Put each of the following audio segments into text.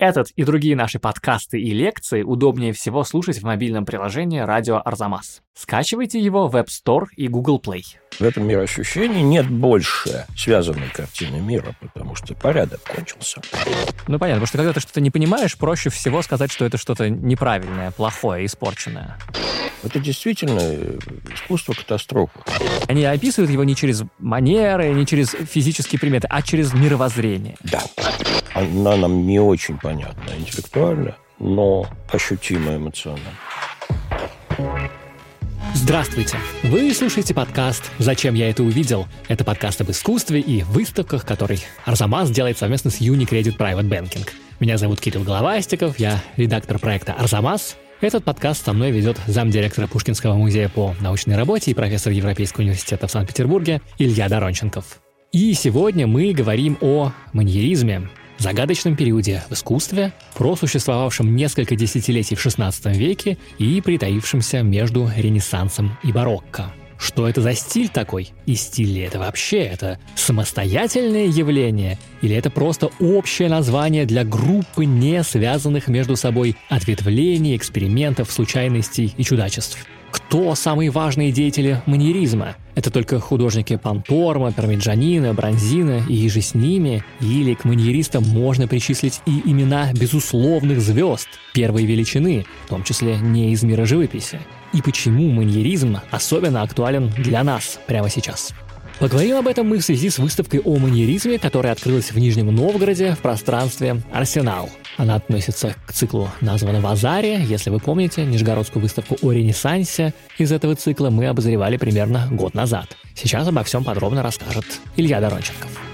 Этот и другие наши подкасты и лекции удобнее всего слушать в мобильном приложении «Радио Арзамас». Скачивайте его в App Store и Google Play. В этом мироощущении нет больше связанной картины мира, потому что порядок кончился. Ну, понятно, потому что когда ты что-то не понимаешь, проще всего сказать, что это что-то неправильное, плохое, испорченное. Это действительно искусство катастрофы. Они описывают его не через манеры, не через физические приметы, а через мировоззрение. Да. Она нам не очень понятна интеллектуально, но ощутимо эмоционально. Здравствуйте! Вы слушаете подкаст «Зачем я это увидел?» Это подкаст об искусстве и выставках, который Арзамас делает совместно с Unicredit Private Banking. Меня зовут Кирилл Головастиков, я редактор проекта «Арзамас», этот подкаст со мной ведет замдиректора Пушкинского музея по научной работе и профессор Европейского университета в Санкт-Петербурге Илья Доронченков. И сегодня мы говорим о маньеризме, загадочном периоде в искусстве, просуществовавшем несколько десятилетий в XVI веке и притаившемся между Ренессансом и барокко. Что это за стиль такой? И стиль ли это вообще? Это самостоятельное явление? Или это просто общее название для группы не связанных между собой ответвлений, экспериментов, случайностей и чудачеств? Кто самые важные деятели маньеризма? Это только художники Панторма, Пармиджанина, Бронзина и же с ними? Или к маньеристам можно причислить и имена безусловных звезд первой величины, в том числе не из мира живописи? И почему маньеризм особенно актуален для нас прямо сейчас? Поговорим об этом мы в связи с выставкой о маньеризме, которая открылась в Нижнем Новгороде в пространстве «Арсенал». Она относится к циклу, названного «Азаре». Если вы помните, Нижегородскую выставку о Ренессансе из этого цикла мы обозревали примерно год назад. Сейчас обо всем подробно расскажет Илья Доронченков.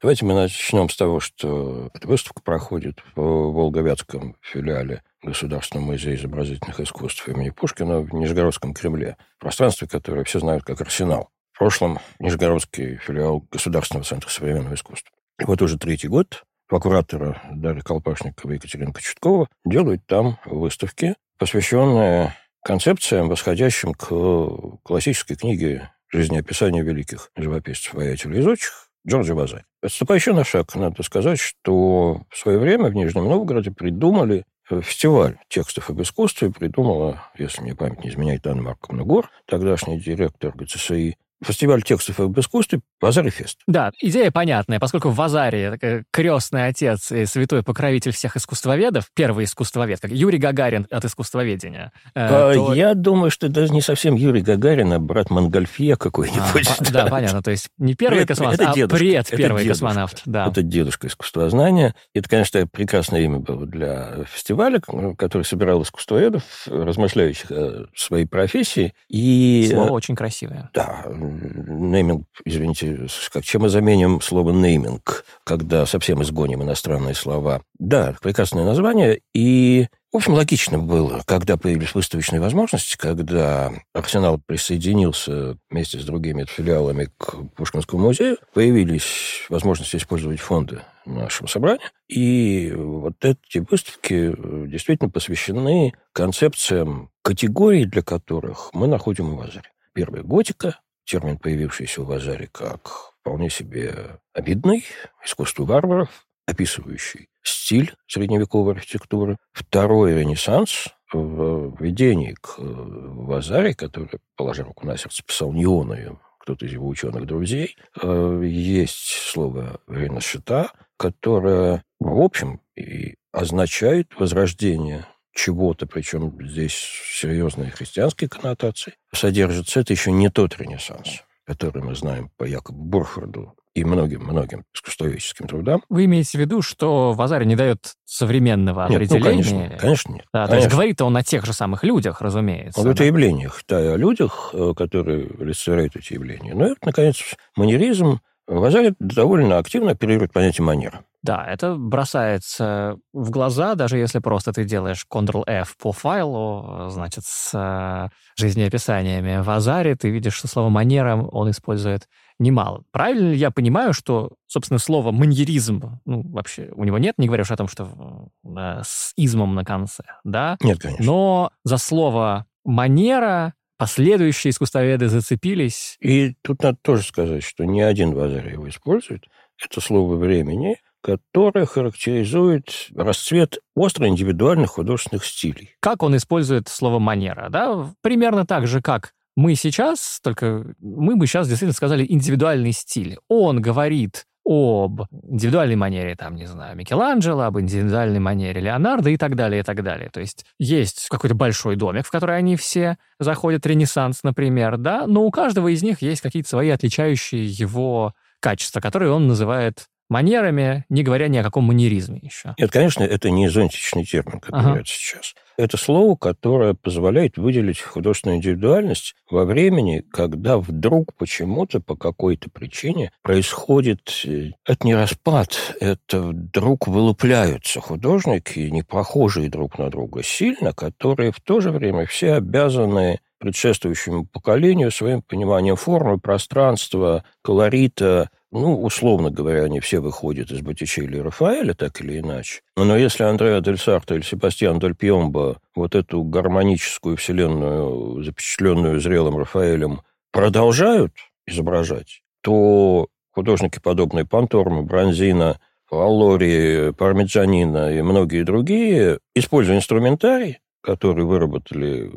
Давайте мы начнем с того, что эта выставка проходит в Волговятском филиале Государственного музея изобразительных искусств имени Пушкина в Нижегородском Кремле, пространстве, которое все знают как Арсенал. В прошлом Нижегородский филиал Государственного центра современного искусства. И вот уже третий год два куратора Дарья Колпашникова и Екатерина Кочеткова делают там выставки, посвященные концепциям, восходящим к классической книге жизнеописания великих живописцев, воятелей и зодчих, Джорджа Базарь. Отступая еще на шаг, надо сказать, что в свое время в Нижнем Новгороде придумали э, фестиваль текстов об искусстве. Придумала, если мне память не изменяет, Анна Марковна Гор, тогдашний директор ГЦСИ фестиваль текстов об искусстве Базар Фест. Да, идея понятная, поскольку в Азаре крестный отец и святой покровитель всех искусствоведов, первый искусствовед, как Юрий Гагарин от искусствоведения. Э, а, то... Я думаю, что даже не совсем Юрий Гагарин, а брат Монгольфье какой-нибудь. А, да. да, понятно, то есть не первый пред, космонавт, это дедушка, а пред первый дедушка, космонавт. Да. Это дедушка искусствознания. Это, конечно, прекрасное имя было для фестиваля, который собирал искусствоведов, размышляющих о своей профессии. И... Слово очень красивое. Да, нейминг, извините, как, чем мы заменим слово нейминг, когда совсем изгоним иностранные слова. Да, прекрасное название, и в общем, логично было, когда появились выставочные возможности, когда Арсенал присоединился вместе с другими филиалами к Пушкинскому музею, появились возможности использовать фонды нашего собрания. И вот эти выставки действительно посвящены концепциям категорий, для которых мы находим в. Первая – готика, термин, появившийся у Вазари как вполне себе обидный, искусство варваров, описывающий стиль средневековой архитектуры. Второй ренессанс в введении к э, Вазаре, который, положа руку на сердце, писал не он, а кто-то из его ученых-друзей, э, есть слово «ренашита», которое, в общем, и означает возрождение чего-то, причем здесь серьезные христианские коннотации, содержится, это еще не тот ренессанс, который мы знаем по Якобу Бурхарду и многим-многим искусствоведческим трудам. Вы имеете в виду, что Вазарь не дает современного нет, определения? Ну, конечно, конечно нет. Да, конечно. То есть говорит он о тех же самых людях, разумеется. Он говорит да. о явлениях, да, о людях, э, которые олицетворяют эти явления. Ну и, наконец, манеризм. Вазарь довольно активно оперирует понятие манера. Да, это бросается в глаза, даже если просто ты делаешь Ctrl-F по файлу, значит, с э, жизнеописаниями в Азаре, ты видишь, что слово «манера» он использует немало. Правильно ли я понимаю, что, собственно, слово «маньеризм», ну, вообще, у него нет, не говоришь о том, что да, с измом на конце, да? Нет, конечно. Но за слово «манера» последующие искусствоведы зацепились. И тут надо тоже сказать, что ни один в Азаре его использует, это слово времени, которое характеризует расцвет остро индивидуальных художественных стилей. Как он использует слово «манера», да? Примерно так же, как мы сейчас, только мы бы сейчас действительно сказали индивидуальный стиль. Он говорит об индивидуальной манере, там, не знаю, Микеланджело, об индивидуальной манере Леонардо и так далее, и так далее. То есть есть какой-то большой домик, в который они все заходят, Ренессанс, например, да, но у каждого из них есть какие-то свои отличающие его качества, которые он называет манерами, не говоря ни о каком манеризме еще. Нет, конечно, это не зонтичный термин, как ага. говорят сейчас. Это слово, которое позволяет выделить художественную индивидуальность во времени, когда вдруг почему-то по какой-то причине происходит... Э, это не распад, это вдруг вылупляются художники, не похожие друг на друга сильно, которые в то же время все обязаны предшествующему поколению своим пониманием формы, пространства, колорита, ну, условно говоря, они все выходят из Боттичелли и Рафаэля, так или иначе. Но если Андреа Дель Сарто или Себастьян Дель Пьомбо вот эту гармоническую вселенную, запечатленную зрелым Рафаэлем, продолжают изображать, то художники, подобные Панторма, Бронзина, Аллори, Пармиджанина и многие другие, используя инструментарий, который выработали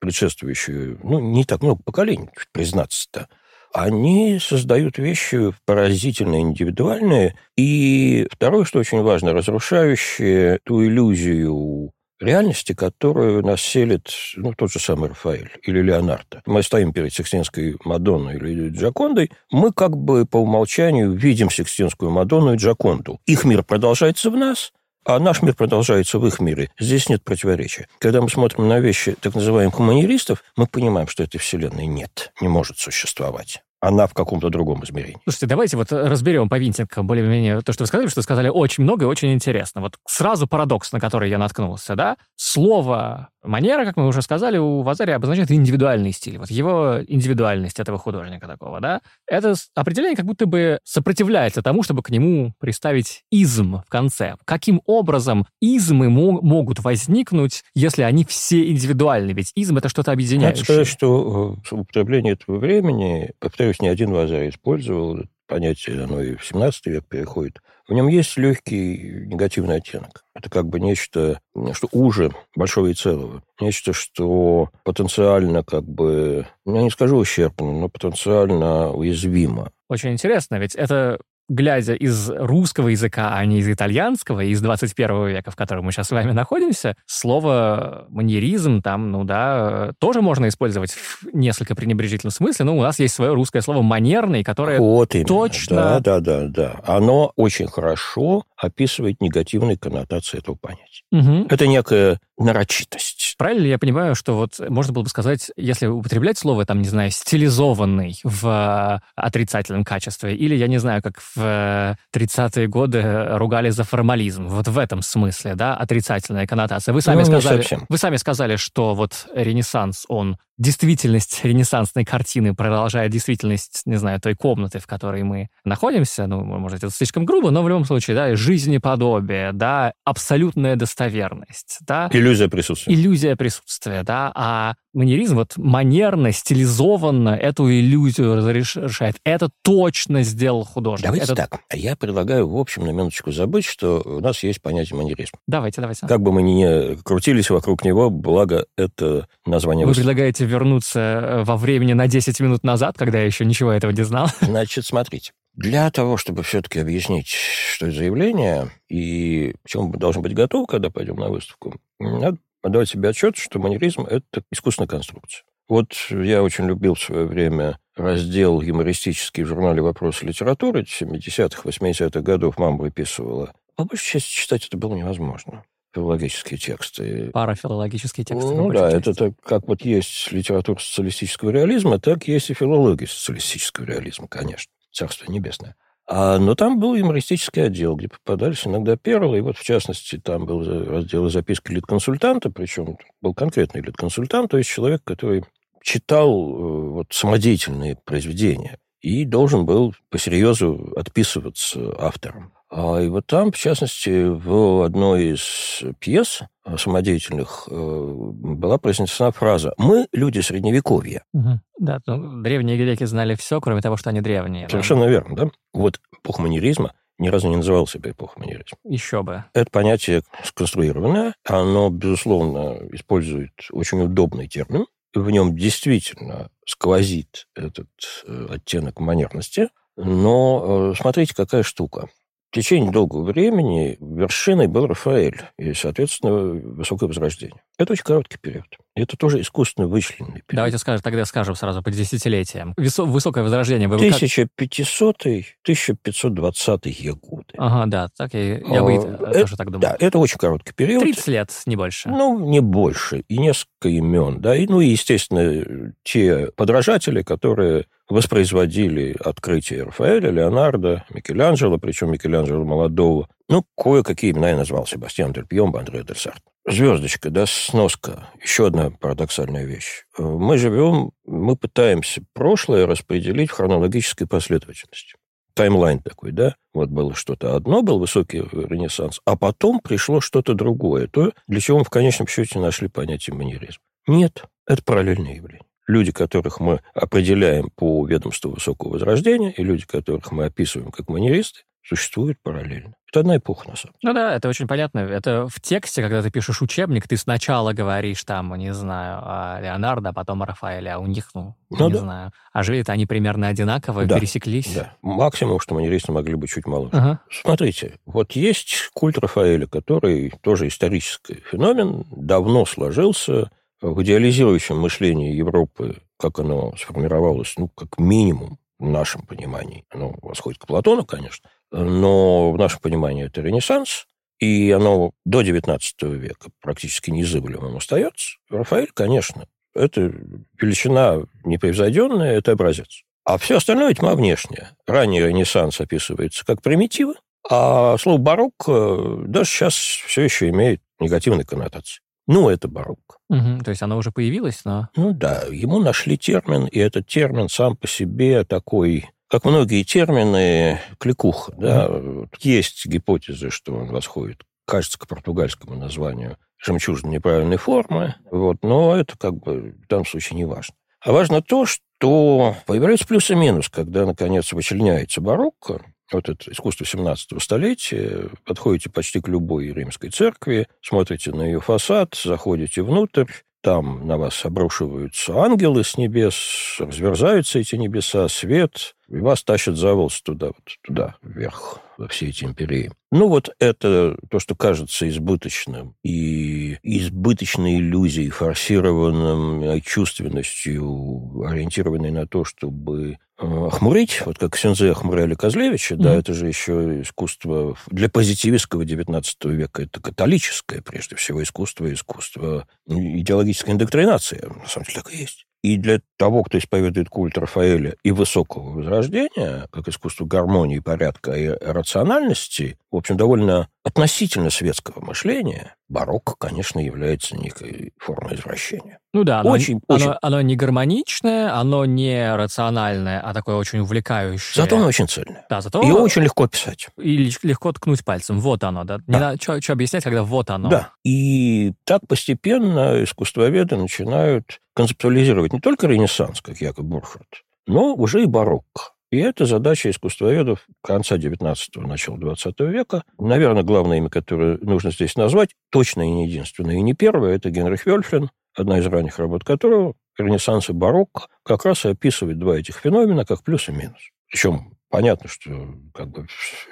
предшествующие, ну, не так много поколений, признаться-то, они создают вещи поразительно индивидуальные. И второе, что очень важно, разрушающие ту иллюзию реальности, которую нас селит ну, тот же самый Рафаэль или Леонардо. Мы стоим перед Сикстинской Мадонной или Джакондой, мы как бы по умолчанию видим Сикстинскую Мадонну и Джаконду. Их мир продолжается в нас, а наш мир продолжается в их мире. Здесь нет противоречия. Когда мы смотрим на вещи так называемых маньеристов, мы понимаем, что этой вселенной нет, не может существовать она в каком-то другом измерении. Слушайте, давайте вот разберем по винтикам более-менее то, что вы сказали, что сказали очень много и очень интересно. Вот сразу парадокс, на который я наткнулся, да? Слово Манера, как мы уже сказали, у Вазари обозначает индивидуальный стиль. Вот его индивидуальность этого художника такого, да? Это определение как будто бы сопротивляется тому, чтобы к нему приставить изм в конце. Каким образом измы мо- могут возникнуть, если они все индивидуальны? Ведь изм — это что-то объединяющее. Надо сказать, что э, употребление этого времени, повторюсь, не один Вазари использовал, понятие, оно и в 17 век переходит, в нем есть легкий негативный оттенок. Это как бы нечто, что уже большого и целого. Нечто, что потенциально как бы, я не скажу ущербно, но потенциально уязвимо. Очень интересно, ведь это глядя из русского языка, а не из итальянского, из 21 века, в котором мы сейчас с вами находимся, слово маньеризм там, ну да, тоже можно использовать в несколько пренебрежительном смысле, но у нас есть свое русское слово манерный, которое вот именно. точно... Да, да, да, да. Оно очень хорошо описывает негативные коннотации этого понятия. Угу. Это некая нарочитость. Правильно ли я понимаю, что вот можно было бы сказать, если употреблять слово, там, не знаю, стилизованный в отрицательном качестве, или, я не знаю, как в 30-е годы ругали за формализм, вот в этом смысле, да, отрицательная коннотация. Вы сами, ну, сказали, вы сами сказали, что вот Ренессанс, он действительность ренессансной картины продолжает действительность, не знаю, той комнаты, в которой мы находимся, ну, может, это слишком грубо, но в любом случае, да, жизнеподобие, да, абсолютная достоверность, да. Иллюзия присутствия. Иллюзия присутствия, да, а манеризм вот манерно, стилизованно эту иллюзию разрешает. Это точно сделал художник. Давайте это... так. Я предлагаю, в общем, на минуточку забыть, что у нас есть понятие манеризм. Давайте, давайте. Как бы мы ни крутились вокруг него, благо это название... Вы предлагаете вернуться э, во времени на 10 минут назад, когда я еще ничего этого не знал? Значит, смотрите. Для того, чтобы все-таки объяснить, что это заявление, и к чему мы должны быть готовы, когда пойдем на выставку, надо отдавать себе отчет, что манеризм – это искусственная конструкция. Вот я очень любил в свое время раздел юмористический в журнале «Вопросы литературы» 70-х, 80-х годов мама выписывала. По большей части читать это было невозможно филологические тексты. Парафилологические тексты. Ну да, части. это так, как вот есть литература социалистического реализма, так есть и филология социалистического реализма, конечно. Царство небесное. А, но там был юмористический отдел, где попадались иногда перлы. И вот, в частности, там был раздел записки лид-консультанта, причем был конкретный лид-консультант, то есть человек, который читал э, вот, самодеятельные произведения. и должен был по серьезу отписываться автором. А, и вот там, в частности, в одной из пьес самодеятельных э, была произнесена фраза «Мы – люди Средневековья». Угу. Да, ну, древние греки знали все, кроме того, что они древние. Совершенно да? верно, да. Вот эпоха манеризма ни разу не называл себя эпохой манеризма. Еще бы. Это понятие сконструированное, оно, безусловно, использует очень удобный термин, в нем действительно сквозит этот э, оттенок манерности, но э, смотрите, какая штука. В течение долгого времени вершиной был Рафаэль и, соответственно, Высокое Возрождение. Это очень короткий период. Это тоже искусственно вычлененный период. Давайте скажем, тогда скажем сразу по десятилетиям. Висо- высокое Возрождение... Вы 1500-1520 годы. Ага, да, так я, я бы это, тоже так думаю. Да, это очень короткий период. 30 лет, не больше. Ну, не больше. И несколько имен, да. И, ну, и, естественно, те подражатели, которые воспроизводили открытие Рафаэля, Леонардо, Микеланджело, причем Микеланджело молодого. Ну, кое-какие имена я назвал. Себастьян Дель Пьембо, Андреа Дель Сарт. Звездочка, да, сноска. Еще одна парадоксальная вещь. Мы живем, мы пытаемся прошлое распределить в хронологической последовательности. Таймлайн такой, да? Вот было что-то одно, был высокий ренессанс, а потом пришло что-то другое, то, для чего мы в конечном счете нашли понятие манеризм. Нет, это параллельное явление люди, которых мы определяем по ведомству высокого возрождения, и люди, которых мы описываем как манеристы, существуют параллельно. Это одна эпоха, на самом деле. Ну да, это очень понятно. Это в тексте, когда ты пишешь учебник, ты сначала говоришь там, не знаю, о Леонардо, а потом о Рафаэле, а у них, ну, ну не да. знаю. А жили-то они примерно одинаково, да, пересеклись. Да, максимум, что манеристы могли быть чуть моложе. Ага. Смотрите, вот есть культ Рафаэля, который тоже исторический феномен, давно сложился, в идеализирующем мышлении Европы, как оно сформировалось, ну, как минимум, в нашем понимании, оно восходит к Платону, конечно, но в нашем понимании это Ренессанс, и оно до XIX века практически незыблемым остается. Рафаэль, конечно, это величина непревзойденная, это образец. А все остальное тьма внешняя. Ранний Ренессанс описывается как примитивы, а слово барокко даже сейчас все еще имеет негативные коннотации. Ну, это барокко. Угу, то есть оно уже появилось, но... Ну да, ему нашли термин, и этот термин сам по себе такой, как многие термины, кликуха. Да? Угу. Есть гипотеза, что он восходит, кажется, к португальскому названию жемчужины неправильной формы, вот, но это как бы в данном случае не важно. А важно то, что появляются плюс и минус, когда, наконец, вычленяется барокко, вот это искусство 17 столетия, подходите почти к любой римской церкви, смотрите на ее фасад, заходите внутрь, там на вас обрушиваются ангелы с небес, разверзаются эти небеса, свет, и вас тащат за волосы туда, вот туда, вверх, во все эти империи. Ну вот это то, что кажется избыточным, и избыточной иллюзией, форсированным чувственностью, ориентированной на то, чтобы Э, охмурить, вот как Сензе охмуряли Козлевича, mm-hmm. да, это же еще искусство для позитивистского XIX века, это католическое, прежде всего, искусство, искусство идеологической индоктринации, на самом деле так и есть. И для того, кто исповедует культ Рафаэля и высокого возрождения, как искусство гармонии, порядка и рациональности, в общем, довольно относительно светского мышления, барокко, конечно, является некой формой извращения. Ну да, оно, очень, оно, очень... оно не гармоничное, оно не рациональное, а такое очень увлекающее. Зато оно очень цельное. Да, зато... И очень легко писать. И легко ткнуть пальцем. Вот оно, да? Не да. надо что объяснять, когда вот оно. Да. И так постепенно искусствоведы начинают концептуализировать не только Ренессанс, как Якоб Бурхард, но уже и барокко. И это задача искусствоведов конца XIX – начала XX века. Наверное, главное имя, которое нужно здесь назвать, точно и не единственное, и не первое, это Генрих Вельфлин, одна из ранних работ которого, Ренессанс и барокко, как раз и описывает два этих феномена как плюс и минус. Причем понятно, что как бы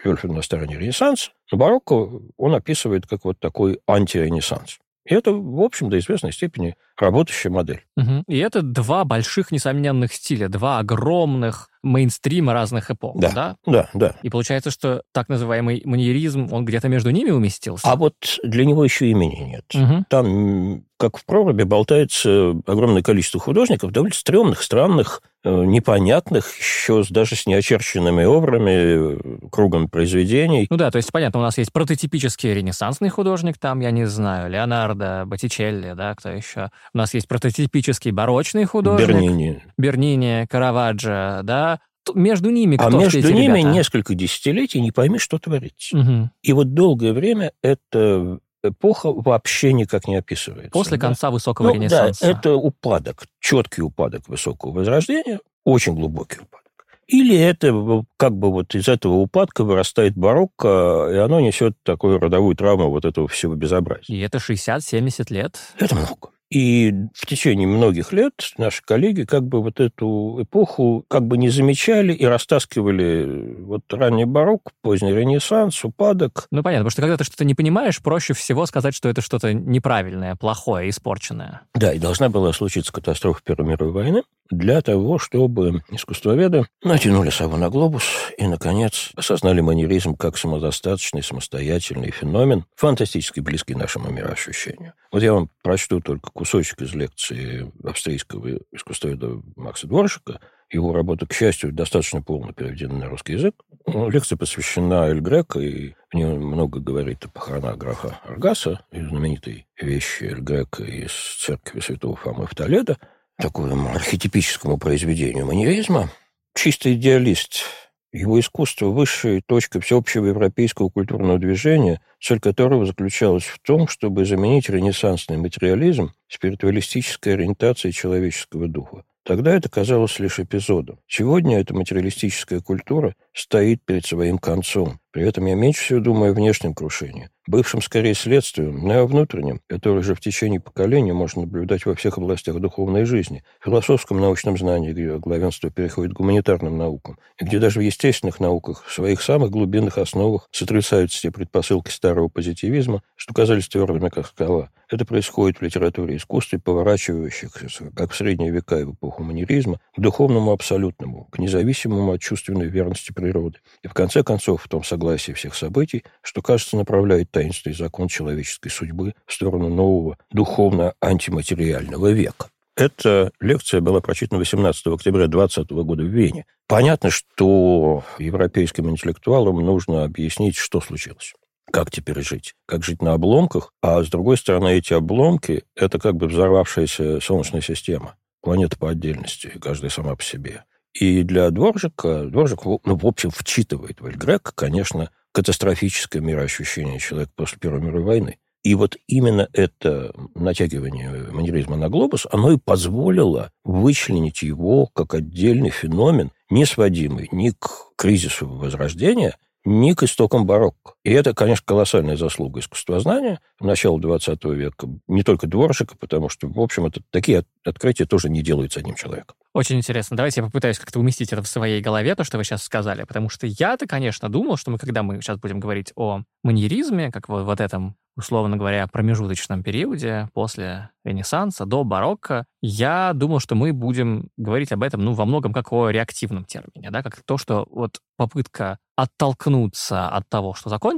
Вельфлин на стороне Ренессанса, но барокко он описывает как вот такой антиренессанс. И это, в общем, до известной степени работающая модель. Угу. И это два больших несомненных стиля, два огромных мейнстрима разных эпох, да? Да, да. да. И получается, что так называемый маньеризм, он где-то между ними уместился? А вот для него еще имени нет. Угу. Там, как в проруби, болтается огромное количество художников, довольно стрёмных, странных, э, непонятных, еще даже с неочерченными обрами, кругом произведений. Ну да, то есть, понятно, у нас есть прототипический ренессансный художник, там, я не знаю, Леонардо, Боттичелли, да, кто еще. У нас есть прототипический барочный художник. Бернини. Бернини, Караваджо, да, между ними А кто между все эти ними ребята? несколько десятилетий не пойми, что творится. Мгм. И вот долгое время эта эпоха вообще никак не описывается. После да. конца высокого Ну, ренессанса. Да, это упадок, четкий упадок высокого возрождения, очень глубокий упадок. Или это в- как бы вот из этого упадка вырастает барокко, и оно несет такую родовую травму вот этого всего безобразия. И это 60-70 лет. Это много. И в течение многих лет наши коллеги как бы вот эту эпоху как бы не замечали и растаскивали вот ранний барокко, поздний ренессанс, упадок. Ну, понятно, потому что когда ты что-то не понимаешь, проще всего сказать, что это что-то неправильное, плохое, испорченное. Да, и должна была случиться катастрофа Первой мировой войны для того, чтобы искусствоведы натянули сову на глобус и, наконец, осознали манеризм как самодостаточный, самостоятельный феномен, фантастически близкий нашему мироощущению. Вот я вам прочту только кусочек из лекции австрийского искусствоведа Макса Дворжика. Его работа, к счастью, достаточно полно переведена на русский язык. Лекция посвящена Эль Греко, и в ней много говорит о похоронах графа Аргаса, знаменитой вещи Эль Греко из церкви святого Фомы в Толедо, такому архетипическому произведению маньеризма. Чистый идеалист. Его искусство – высшая точка всеобщего европейского культурного движения, цель которого заключалась в том, чтобы заменить ренессансный материализм спиритуалистической ориентацией человеческого духа. Тогда это казалось лишь эпизодом. Сегодня эта материалистическая культура стоит перед своим концом. При этом я меньше всего думаю о внешнем крушении, бывшем скорее следствием, но и о внутреннем, которое же в течение поколения можно наблюдать во всех областях духовной жизни, философском научном знании, где главенство переходит к гуманитарным наукам, и где даже в естественных науках, в своих самых глубинных основах сотрясаются те предпосылки старого позитивизма, что казались твердыми, как скала. Это происходит в литературе и искусстве, поворачивающихся, как в средние века и в эпоху манеризма, к духовному абсолютному, к независимому от чувственной верности природы. И в конце концов, в том согласии всех событий, что, кажется, направляет таинственный закон человеческой судьбы в сторону нового духовно-антиматериального века. Эта лекция была прочитана 18 октября 2020 года в Вене. Понятно, что европейским интеллектуалам нужно объяснить, что случилось как теперь жить, как жить на обломках, а с другой стороны эти обломки – это как бы взорвавшаяся Солнечная система, планета по отдельности, каждая сама по себе. И для Дворжика, Дворжик, ну, в общем, вчитывает в Эль Греко, конечно, катастрофическое мироощущение человека после Первой мировой войны. И вот именно это натягивание манеризма на глобус, оно и позволило вычленить его как отдельный феномен, не сводимый ни к кризису Возрождения, ни к истокам барокко. И это, конечно, колоссальная заслуга искусствознания начала XX века. Не только Дворжика, потому что, в общем, это, такие открытия тоже не делаются одним человеком. Очень интересно. Давайте я попытаюсь как-то уместить это в своей голове, то, что вы сейчас сказали. Потому что я-то, конечно, думал, что мы, когда мы сейчас будем говорить о маньеризме, как вот, вот этом, условно говоря, промежуточном периоде после Ренессанса до барокко, я думал, что мы будем говорить об этом, ну, во многом как о реактивном термине, да, как то, что вот попытка оттолкнуться от того, что закончилось,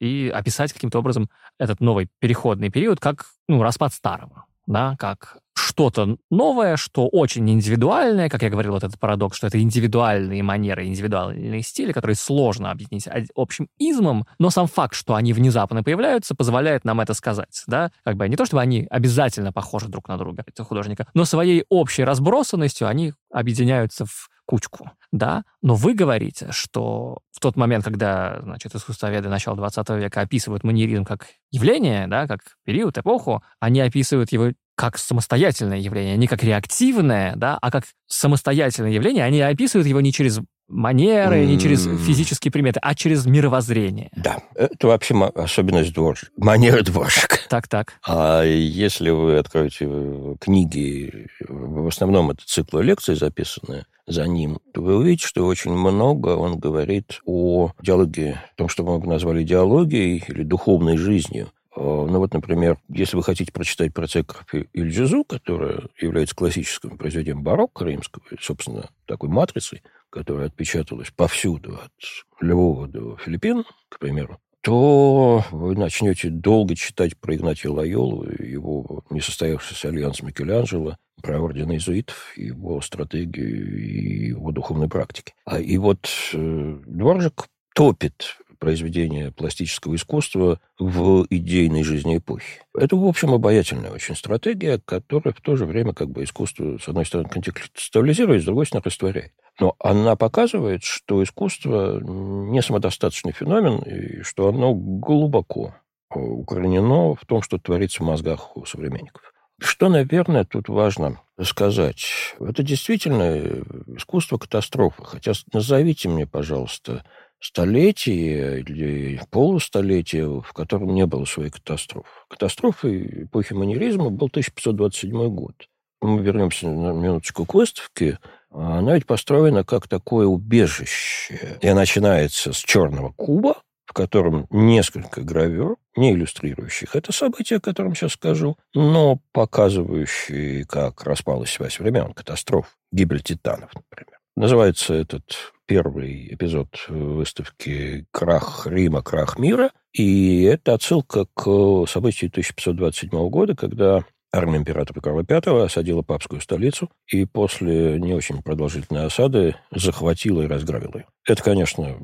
и описать каким-то образом этот новый переходный период как, ну, распад старого, да, как что-то новое, что очень индивидуальное, как я говорил, вот этот парадокс, что это индивидуальные манеры, индивидуальные стили, которые сложно объединить общим измом, но сам факт, что они внезапно появляются, позволяет нам это сказать, да, как бы не то, чтобы они обязательно похожи друг на друга, это художника, но своей общей разбросанностью они объединяются в кучку, да, но вы говорите, что в тот момент, когда, значит, искусствоведы начала 20 века описывают маньеризм как явление, да, как период, эпоху, они описывают его как самостоятельное явление, не как реактивное, да, а как самостоятельное явление. Они описывают его не через манеры, не через физические приметы, а через мировоззрение. Да, это вообще особенность дворжика, манеры дворжика. Так-так. А если вы откроете книги, в основном это циклы лекций записанные за ним, то вы увидите, что очень много он говорит о диалоге, о том, что мы бы назвали идеологией или духовной жизнью. Ну вот, например, если вы хотите прочитать про церковь Ильджизу, которая является классическим произведением барокко римского, собственно, такой матрицей, которая отпечаталась повсюду, от Львова до Филиппин, к примеру, то вы начнете долго читать про Игнатия Лайолу, его несостоявшийся альянс Микеланджело, про орден иезуитов, его стратегию и его духовной практики. А и вот э, Дворжик топит произведения пластического искусства в идейной жизни эпохи. Это, в общем, обаятельная очень стратегия, которая в то же время как бы искусство, с одной стороны, контекстуализирует, с другой стороны, растворяет. Но она показывает, что искусство не самодостаточный феномен, и что оно глубоко укоренено в том, что творится в мозгах у современников. Что, наверное, тут важно сказать? Это действительно искусство катастрофы. Хотя назовите мне, пожалуйста, столетие или полустолетие, в котором не было своей катастрофы. Катастрофой эпохи манеризма был 1527 год. Мы вернемся на минуточку к выставке. Она ведь построена как такое убежище. И начинается с черного куба, в котором несколько гравюр, не иллюстрирующих это событие, о котором сейчас скажу, но показывающие, как распалась связь времен, катастроф, гибель титанов, например. Называется этот первый эпизод выставки «Крах Рима, крах мира», и это отсылка к событию 1527 года, когда армия императора Карла V осадила папскую столицу и после не очень продолжительной осады захватила и разграбила ее. Это, конечно,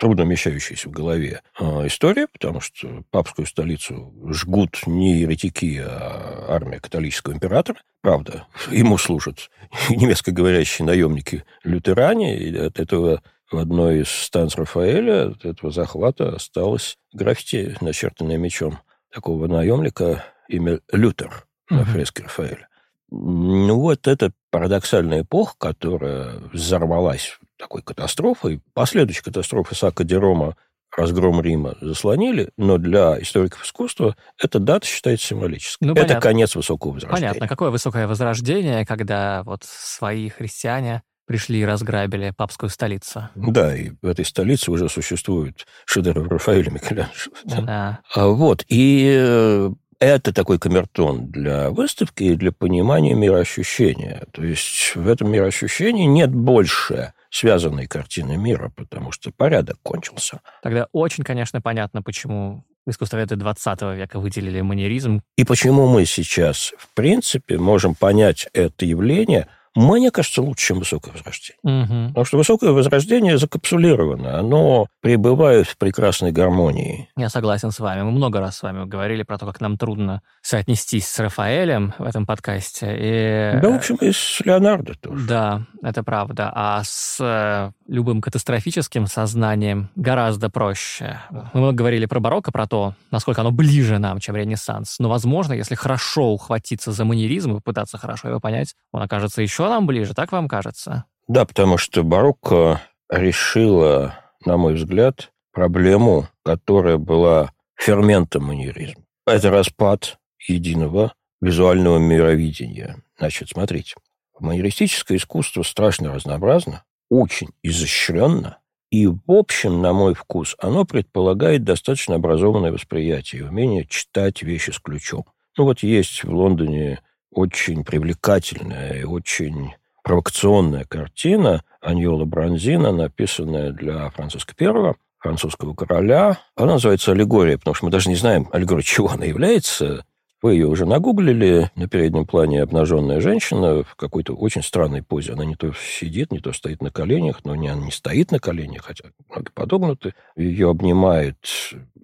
трудно вмещающаяся в голове э, история, потому что папскую столицу жгут не еретики, а армия католического императора. Правда, ему служат немецкоговорящие наемники-лютеране, и от этого в одной из станций Рафаэля, от этого захвата, осталось граффити, начертанное мечом такого наемника, имя Лютер на фреске Рафаэля. Ну вот это парадоксальная эпоха, которая взорвалась такой катастрофой. Последующие катастрофы Сака Дерома разгром Рима заслонили, но для историков искусства эта дата считается символической. Ну, это конец высокого возрождения. Понятно. Какое высокое возрождение, когда вот свои христиане пришли и разграбили папскую столицу. Да, и в этой столице уже существуют шедевры Рафаэля Микеланджело. Да. А вот, и э, это такой камертон для выставки и для понимания мироощущения. То есть в этом мироощущении нет больше связанной картины мира, потому что порядок кончился. Тогда очень, конечно, понятно, почему искусствоведы 20 века выделили манеризм. И почему мы сейчас, в принципе, можем понять это явление – мне кажется, лучше, чем высокое возрождение. Угу. Потому что высокое возрождение закапсулировано, оно пребывает в прекрасной гармонии. Я согласен с вами. Мы много раз с вами говорили про то, как нам трудно соотнестись с Рафаэлем в этом подкасте. И... Да, в общем, и с Леонардо тоже. Да, это правда. А с э, любым катастрофическим сознанием гораздо проще. Мы говорили про барокко, про то, насколько оно ближе нам, чем Ренессанс. Но, возможно, если хорошо ухватиться за манеризм и попытаться хорошо его понять, он окажется еще нам ближе, так вам кажется? Да, потому что барокко решила, на мой взгляд, проблему, которая была ферментом манеризма. Это распад единого визуального мировидения. Значит, смотрите, манеристическое искусство страшно разнообразно, очень изощренно, и, в общем, на мой вкус, оно предполагает достаточно образованное восприятие, умение читать вещи с ключом. Ну вот есть в Лондоне очень привлекательная и очень провокационная картина Аньола Бронзина, написанная для Франциска I, французского короля. Она называется «Аллегория», потому что мы даже не знаем, аллегория чего она является. Вы ее уже нагуглили. На переднем плане обнаженная женщина в какой-то очень странной позе. Она не то сидит, не то стоит на коленях, но не, она не стоит на коленях, хотя ноги подогнуты. Ее обнимает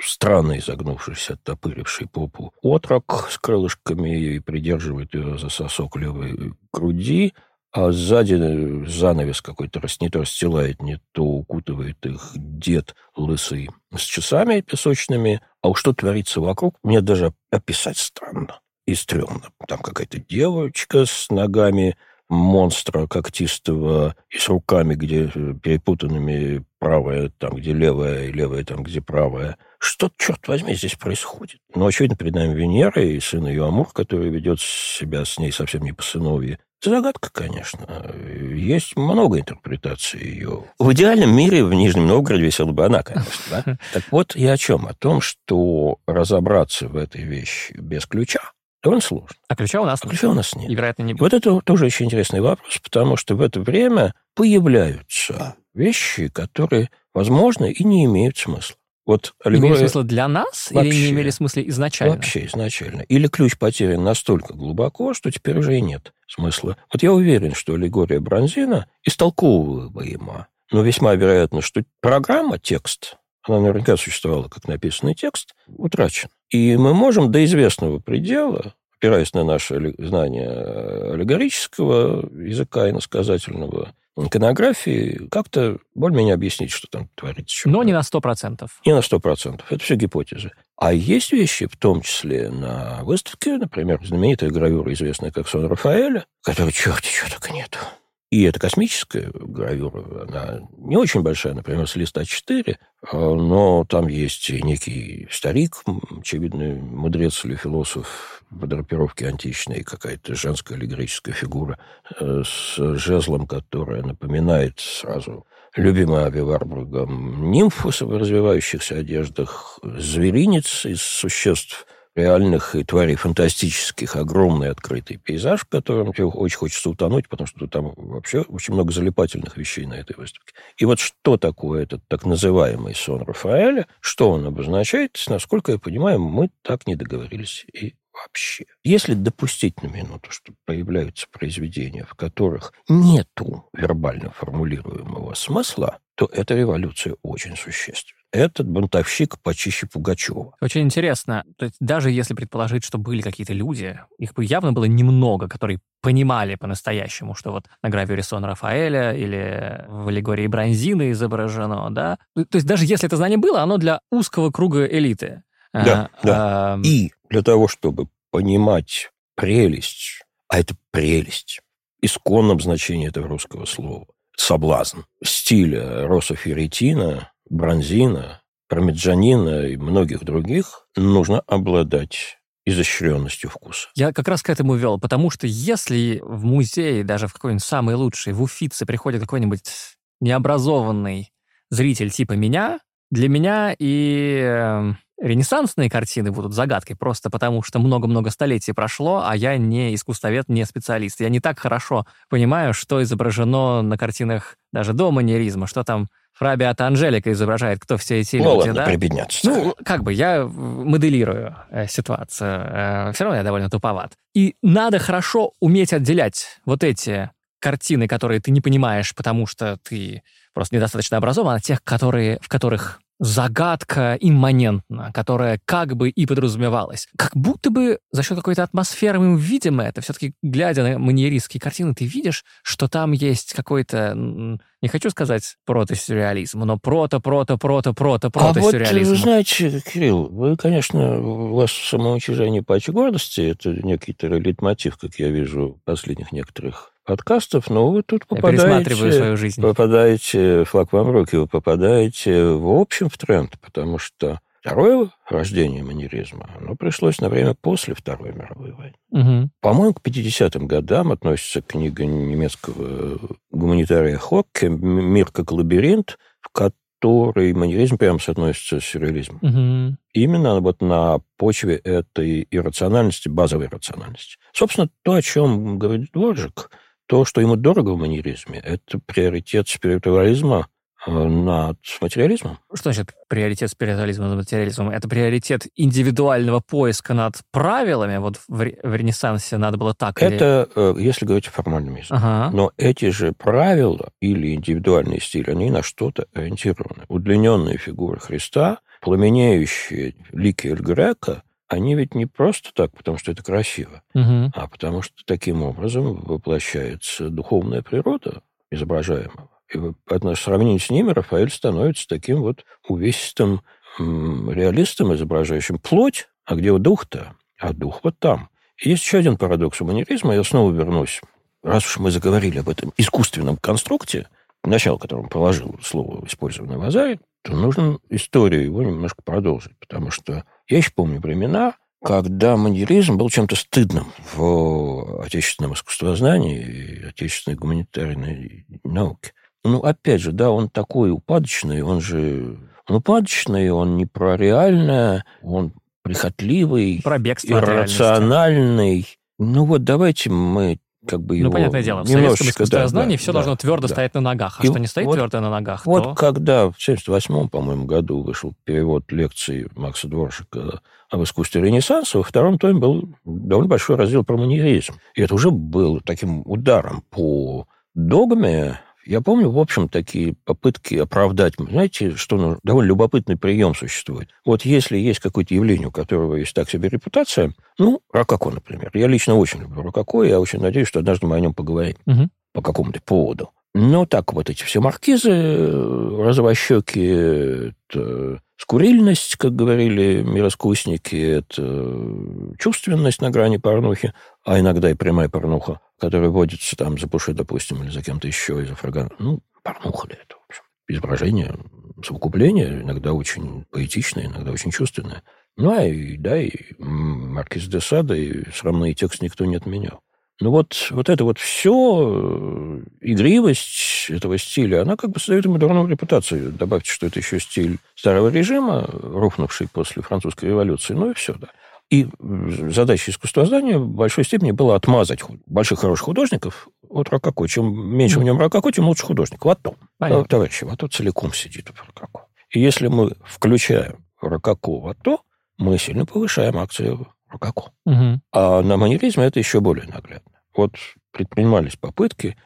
странный, загнувшийся, оттопыривший попу отрок с крылышками и придерживает ее за сосок левой груди а сзади занавес какой-то не то расстилает, не то укутывает их дед лысый с часами песочными. А уж что творится вокруг, мне даже описать странно и стрёмно. Там какая-то девочка с ногами монстра когтистого и с руками, где э, перепутанными правая там, где левая, и левая там, где правая. Что, черт возьми, здесь происходит? Ну, очевидно, перед нами Венера и сын ее Амур, который ведет себя с ней совсем не по сыновье. Это загадка, конечно. Есть много интерпретаций ее. В идеальном мире в Нижнем Новгороде висела бы она, конечно. Да? Так вот, я о чем? О том, что разобраться в этой вещи без ключа довольно сложно. А ключа у нас а ключа у нас нет. И, вероятно, не будет. Вот это тоже очень интересный вопрос, потому что в это время появляются вещи, которые, возможно, и не имеют смысла. Вот аллегория... Имели смысл для нас вообще, или не имели смысла изначально? Вообще изначально. Или ключ потерян настолько глубоко, что теперь уже и нет смысла. Вот я уверен, что аллегория Бронзина истолковываема, но весьма вероятно, что программа, текст, она наверняка существовала как написанный текст, утрачена. И мы можем до известного предела, опираясь на наше знание аллегорического языка иносказательного, иконографии, как-то более-менее объяснить, что там творится. Но не на 100%. Не на 100%. Это все гипотезы. А есть вещи, в том числе на выставке, например, знаменитая гравюра, известная как Сон Рафаэля, которой черти чего только нету. И это космическая гравюра, она не очень большая, например, с листа 4, а, но там есть некий старик, очевидно, мудрец или философ по драпировке античной, какая-то женская аллегорическая фигура э, с жезлом, которая напоминает сразу любимый Аби Варбургом нимфу в развивающихся одеждах, зверинец из существ – реальных и тварей фантастических, огромный открытый пейзаж, в котором тебе очень хочется утонуть, потому что там вообще очень много залипательных вещей на этой выставке. И вот что такое этот так называемый сон Рафаэля, что он обозначает, насколько я понимаю, мы так не договорились и вообще. Если допустить на минуту, что появляются произведения, в которых нету вербально формулируемого смысла, то эта революция очень существенна. Этот бунтовщик почище Пугачева. Очень интересно. То есть даже если предположить, что были какие-то люди, их бы явно было немного, которые понимали по-настоящему, что вот на гравюре сон Рафаэля или в аллегории Бронзины изображено, да? То есть даже если это знание было, оно для узкого круга элиты. Да, а, да. А... И для того, чтобы понимать прелесть, а это прелесть, исконном значении этого русского слова, соблазн, стиля Роса Ферретина, Бронзина, Пармиджанина и многих других, нужно обладать изощренностью вкуса. Я как раз к этому вел, потому что если в музее, даже в какой-нибудь самый лучший, в Уфице приходит какой-нибудь необразованный зритель типа меня, для меня и эм, ренессансные картины будут загадкой просто потому, что много-много столетий прошло, а я не искусствовед, не специалист. Я не так хорошо понимаю, что изображено на картинах даже до манеризма, что там Фрабиата Анжелика изображает, кто все эти ну, люди, ладно, да? прибедняться. Ну, как бы, я моделирую э, ситуацию. Э, все равно я довольно туповат. И надо хорошо уметь отделять вот эти картины, которые ты не понимаешь, потому что ты просто недостаточно образован, от тех, которые, в которых загадка имманентна, которая как бы и подразумевалась. Как будто бы за счет какой-то атмосферы мы видим это. Все-таки, глядя на маньеристские картины, ты видишь, что там есть какой-то, не хочу сказать протосюрреализм, но прото-прото-прото-прото-прото-сюрреализм. А вот, вы знаете, Кирилл, вы, конечно, у вас самоуничижение паче гордости, это некий лейтмотив, как я вижу, последних некоторых подкастов, но вы тут попадаете... свою жизнь. Попадаете, флаг вам руки, вы попадаете в общем в тренд, потому что второе рождение манеризма, оно пришлось на время после Второй мировой войны. Угу. По-моему, к 50-м годам относится книга немецкого гуманитария Хокке «Мир как лабиринт», в которой манеризм прямо соотносится с сюрреализмом. Угу. Именно вот на почве этой иррациональности, базовой иррациональности. Собственно, то, о чем говорит Дворжик – то, что ему дорого в манеризме, это приоритет спиритуализма э, над материализмом. Что значит приоритет спиритуализма над материализмом? Это приоритет индивидуального поиска над правилами? Вот в, в Ренессансе надо было так? Это, или... Э, если говорить о формальном языке. Ага. Но эти же правила или индивидуальный стиль, они на что-то ориентированы. Удлиненные фигуры Христа, пламенеющие лики Эль Грека, они ведь не просто так, потому что это красиво, угу. а потому что таким образом воплощается духовная природа изображаемого. И по сравнению с ними Рафаэль становится таким вот увесистым реалистом, изображающим плоть, а где вот дух-то? А дух вот там. И есть еще один парадокс гуманизма, я снова вернусь. Раз уж мы заговорили об этом искусственном конструкте, начало которому положил слово, использованное в Азаре, то нужно историю его немножко продолжить, потому что я еще помню времена, когда маньеризм был чем-то стыдным в отечественном искусствознании и отечественной гуманитарной науке. Ну, опять же, да, он такой упадочный, он же... Он упадочный, он не про реальное, он прихотливый, про бегство иррациональный. Ну вот давайте мы как бы его... Ну, понятное дело, в советском искусствознании да, все да, должно твердо да. стоять на ногах, а и что не стоит вот, твердо на ногах, Вот то... когда в 78 по-моему, году вышел перевод лекции Макса Дворжика об искусстве Ренессанса, во втором томе был довольно большой раздел про маньеризм. И это уже было таким ударом по догме Я помню, в общем, такие попытки оправдать. Знаете, что ну, довольно любопытный прием существует. Вот если есть какое-то явление, у которого есть так себе репутация, ну, Рококо, например. Я лично очень люблю Рококо, и я очень надеюсь, что однажды мы о нем поговорим угу. по какому-то поводу. Но так вот эти все маркизы, розовощеки, это скурильность, как говорили мироскусники, это чувственность на грани порнухи, а иногда и прямая порнуха который водится там за Пуши, допустим, или за кем-то еще из Афрагана. Ну, порнуха ли это, в общем. Изображение, совокупление, иногда очень поэтичное, иногда очень чувственное. Ну, а и, да, и Маркиз де Сада, и срамный текст никто не отменял. Но вот, вот это вот все, игривость этого стиля, она как бы создает ему дурную репутацию. Добавьте, что это еще стиль старого режима, рухнувший после французской революции, ну и все, да. И задача искусствознания в большой степени была отмазать больших хороших художников от Рококо. Чем меньше в нем Рококо, тем лучше художник. Вот то. Понятно. Товарищи, вот то целиком сидит в Рококо. И если мы включаем Рококо в то, мы сильно повышаем акцию Рококо. Угу. А на манеризме это еще более наглядно. Вот предпринимались попытки,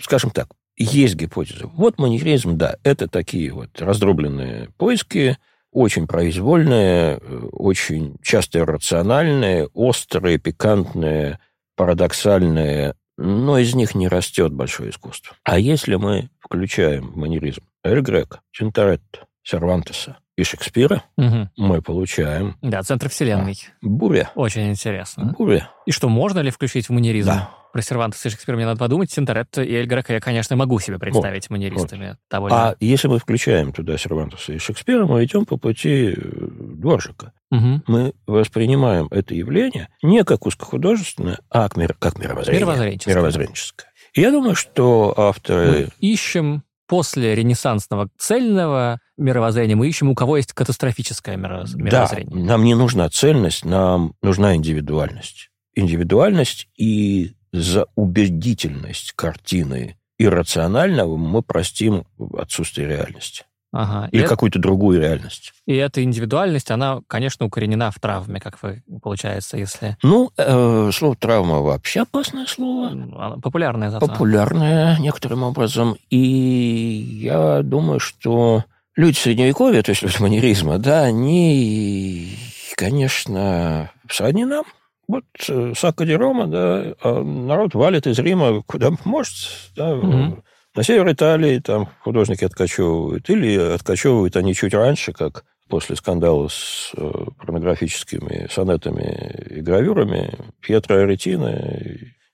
скажем так, есть гипотеза. Вот манеризм, да, это такие вот раздробленные поиски, очень произвольные, очень часто иррациональные, острые, пикантные, парадоксальные, но из них не растет большое искусство. А если мы включаем манеризм Эль Грека, Тинторетто, Сервантеса и Шекспира, угу. мы получаем... Да, центр вселенной. Буря. Очень интересно. Буря. И что, можно ли включить в манеризм? Да про Сервантеса и Шекспира мне надо подумать. Синтеретто и Эль Грека я, конечно, могу себе представить вот, манеристами. Вот. Довольно... А если мы включаем туда Сервантеса и Шекспира, мы идем по пути э, Дворжика. Угу. Мы воспринимаем это явление не как узкохудожественное, а как, мир, как мировоззрение. Мировоззренческое. мировоззренческое. И я думаю, что авторы... Мы ищем после ренессансного цельного мировоззрения, мы ищем, у кого есть катастрофическое мировоззрение. Да, нам не нужна цельность, нам нужна индивидуальность. Индивидуальность и за убедительность картины иррационального мы простим отсутствие реальности. Ага. Или какую-то другую реальность. И эта индивидуальность, она, конечно, укоренена в травме, как вы, получается, если... Ну, э, слово «травма» вообще опасное слово. Популярное зато. Популярное некоторым образом. И я думаю, что люди Средневековья, то есть люди манеризма, да, они, конечно, сродни нам. Вот э, Сакка де Рома, да, а народ валит из Рима куда может, да, угу. на север Италии там художники откачевывают, или откачевывают они чуть раньше, как после скандала с э, порнографическими сонетами и гравюрами Пьетро Аретино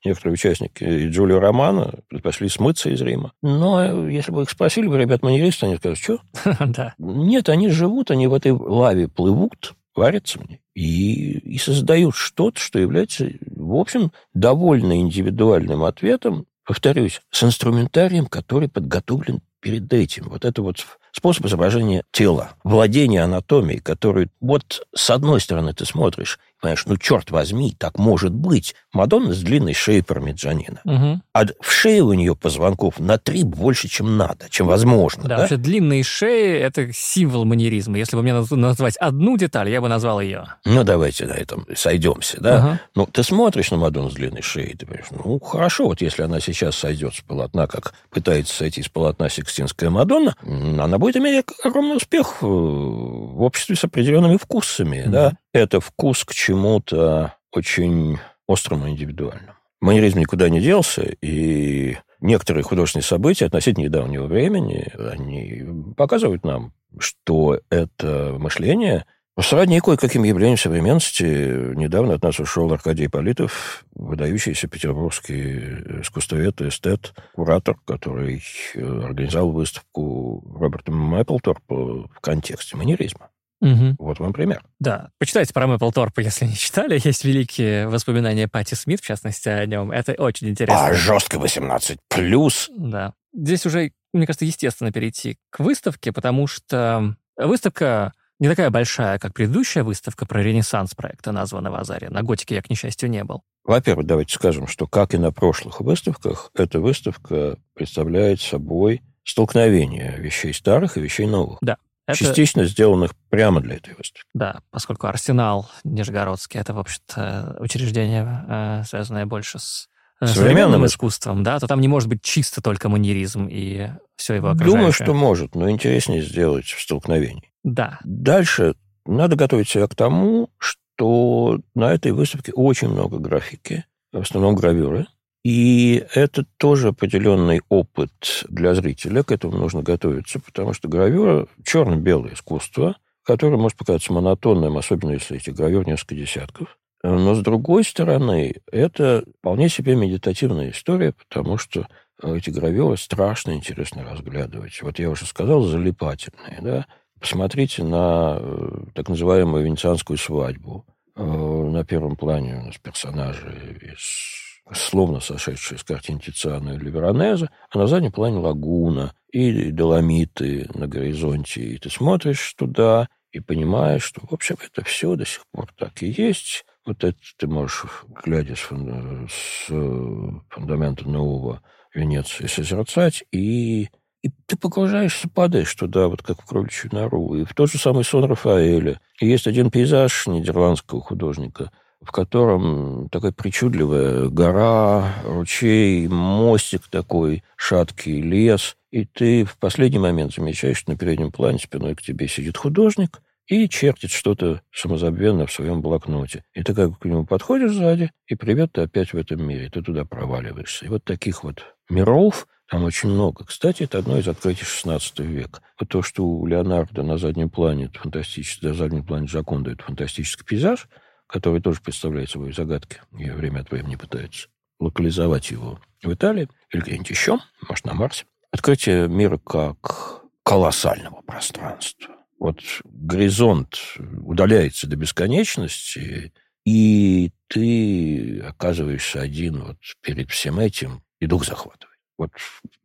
некоторые участники и Джулио Романа предпочли смыться из Рима. Но если бы их спросили бы, ребят, манеристы, они скажут, что? Да. Нет, они живут, они в этой лаве плывут, варятся мне и, и создают что-то, что является, в общем, довольно индивидуальным ответом, повторюсь, с инструментарием, который подготовлен перед этим. Вот это вот способ изображения тела, владение анатомией, который вот с одной стороны ты смотришь, Понимаешь, ну, черт возьми, так может быть. Мадонна с длинной шеей пармиджанина. Угу. А в шее у нее позвонков на три больше, чем надо, чем возможно. Да, да? вообще длинные шеи – это символ манеризма. Если бы мне назвать одну деталь, я бы назвал ее. Ну, давайте на этом сойдемся, да? Угу. Ну, ты смотришь на Мадонну с длинной шеей, ты понимаешь, ну, хорошо, вот если она сейчас сойдет с полотна, как пытается сойти с полотна Сикстинская Мадонна, она будет иметь огромный успех в обществе с определенными вкусами, угу. да? Это вкус к чему-то очень острому и индивидуальному. Манеризм никуда не делся, и некоторые художественные события относительно недавнего времени, они показывают нам, что это мышление сродни кое-каким явлениям современности. Недавно от нас ушел Аркадий Политов, выдающийся петербургский искусствовед, эстет, куратор, который организовал выставку Роберта Мэпплторпа в контексте манеризма. Угу. Вот вам пример. Да. Почитайте про Мэпплторпа, если не читали. Есть великие воспоминания Пати Смит, в частности, о нем. Это очень интересно. А жестко 18 плюс. Да. Здесь уже, мне кажется, естественно перейти к выставке, потому что выставка не такая большая, как предыдущая выставка про ренессанс проекта, названного Азаре. На готике я, к несчастью, не был. Во-первых, давайте скажем, что, как и на прошлых выставках, эта выставка представляет собой столкновение вещей старых и вещей новых. Да. Это... Частично сделанных прямо для этой выставки. Да, поскольку Арсенал Нижегородский, это, в общем-то, учреждение, э, связанное больше с э, современным искусством, да, то там не может быть чисто только манеризм и все его окружающее. Думаю, что может, но интереснее сделать в столкновении. Да. Дальше надо готовить себя к тому, что на этой выставке очень много графики, в основном гравюры, и это тоже определенный опыт для зрителя. К этому нужно готовиться, потому что гравюра – черно-белое искусство, которое может показаться монотонным, особенно если эти гравюр несколько десятков. Но, с другой стороны, это вполне себе медитативная история, потому что эти гравюры страшно интересно разглядывать. Вот я уже сказал, залипательные. Да? Посмотрите на э, так называемую венецианскую свадьбу. Э, на первом плане у нас персонажи из словно сошедшие с картин Тициана или Веронеза, а на заднем плане лагуна и доломиты на горизонте. И ты смотришь туда и понимаешь, что, в общем, это все до сих пор так и есть. Вот это ты можешь, глядя с, с э, фундамента нового Венеции, созерцать, и, и ты погружаешься, падаешь туда, вот как в кроличью нору. И в тот же самый сон Рафаэля. И есть один пейзаж нидерландского художника – в котором такая причудливая гора, ручей, мостик такой, шаткий лес. И ты в последний момент замечаешь, что на переднем плане спиной к тебе сидит художник и чертит что-то самозабвенно в своем блокноте. И ты как к нему подходишь сзади, и привет, ты опять в этом мире, ты туда проваливаешься. И вот таких вот миров там очень много. Кстати, это одно из открытий XVI века. То, что у Леонардо на заднем плане, это фантастический, на заднем плане Джаконда, это фантастический пейзаж – который тоже представляет собой загадки и время от времени пытаются локализовать его в Италии или где-нибудь еще, может, на Марсе. Открытие мира как колоссального пространства. Вот горизонт удаляется до бесконечности, и ты оказываешься один вот перед всем этим, и дух захватывает. Вот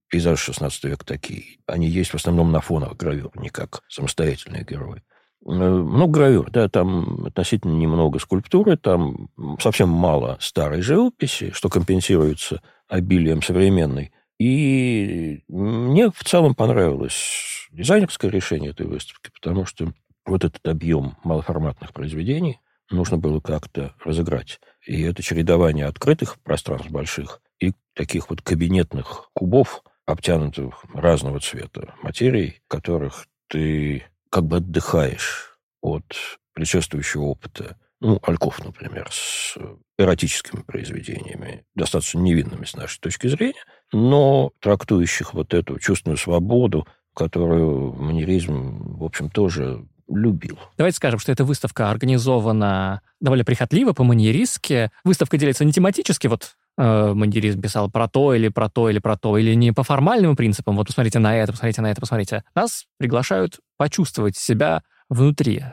пейзаж XVI века такие. Они есть в основном на фонах гравюр, не как самостоятельные герои. Э, много гравюр, да, там относительно немного скульптуры, там совсем мало старой живописи, что компенсируется обилием современной. И мне в целом понравилось дизайнерское решение этой выставки, потому что вот этот объем малоформатных произведений нужно было как-то разыграть. И это чередование открытых пространств больших и таких вот кабинетных кубов, обтянутых разного цвета материй, которых ты как бы отдыхаешь от предшествующего опыта. Ну, Альков, например, с эротическими произведениями, достаточно невинными с нашей точки зрения, но трактующих вот эту чувственную свободу, которую манеризм, в общем, тоже любил. Давайте скажем, что эта выставка организована довольно прихотливо, по-маньеристски. Выставка делится не тематически, вот э, писал про то или про то или про то, или не по формальным принципам, вот посмотрите на это, посмотрите на это, посмотрите. Нас приглашают почувствовать себя внутри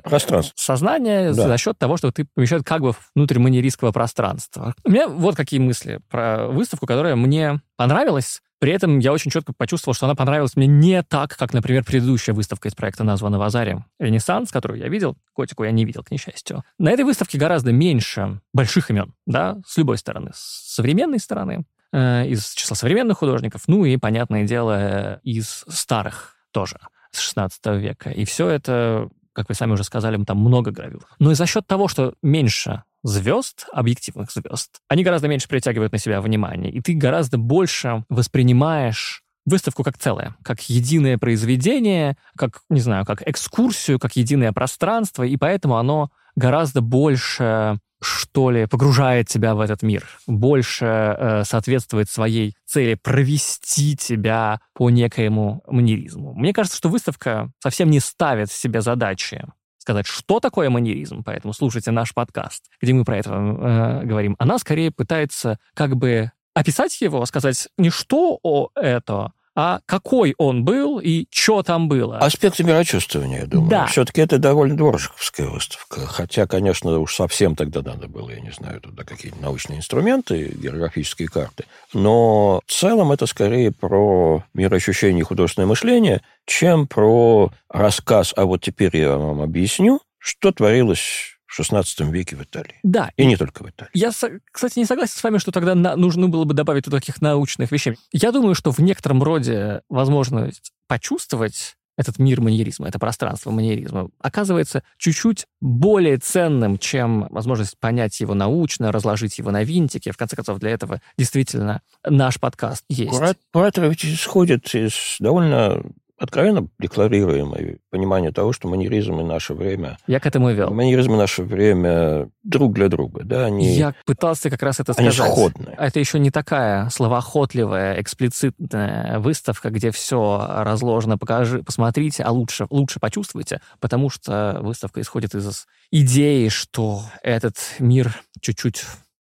пространства. сознания да. за счет того, что ты помещаешь как бы внутрь маньерийского пространства. У меня вот какие мысли про выставку, которая мне понравилась. При этом я очень четко почувствовал, что она понравилась мне не так, как, например, предыдущая выставка из проекта, названа «Вазаре Ренессанс», которую я видел. Котику я не видел, к несчастью. На этой выставке гораздо меньше больших имен, да, с любой стороны. С современной стороны, э, из числа современных художников, ну и, понятное дело, из старых тоже с 16 века. И все это, как вы сами уже сказали, там много гравюр. Но и за счет того, что меньше звезд, объективных звезд, они гораздо меньше притягивают на себя внимание, и ты гораздо больше воспринимаешь выставку как целое, как единое произведение, как, не знаю, как экскурсию, как единое пространство, и поэтому оно гораздо больше что ли, погружает тебя в этот мир, больше э, соответствует своей цели провести тебя по некоему манеризму. Мне кажется, что выставка совсем не ставит себе задачи сказать, что такое манеризм, поэтому слушайте наш подкаст, где мы про это э, говорим. Она скорее пытается как бы описать его, сказать не что о это, а какой он был и что там было. Аспекты мирочувствования, я думаю. Да. Все-таки это довольно дворжиковская выставка. Хотя, конечно, уж совсем тогда надо было, я не знаю, туда какие-то научные инструменты, географические карты. Но в целом это скорее про мироощущение и художественное мышление, чем про рассказ, а вот теперь я вам объясню, что творилось в XVI веке в Италии. Да. И не только в Италии. Я, кстати, не согласен с вами, что тогда на, нужно было бы добавить туда таких научных вещей. Я думаю, что в некотором роде возможность почувствовать этот мир маньеризма, это пространство маньеризма, оказывается чуть-чуть более ценным, чем возможность понять его научно, разложить его на винтики. В конце концов, для этого действительно наш подкаст есть. Куратор ведь исходит из довольно откровенно декларируемое понимание того, что манеризм и наше время... Я к этому и вел. Манеризм и наше время друг для друга, да, они... Я пытался как раз это сказать. Они сходны. Это еще не такая словоохотливая, эксплицитная выставка, где все разложено, покажи, посмотрите, а лучше, лучше почувствуйте, потому что выставка исходит из идеи, что этот мир чуть-чуть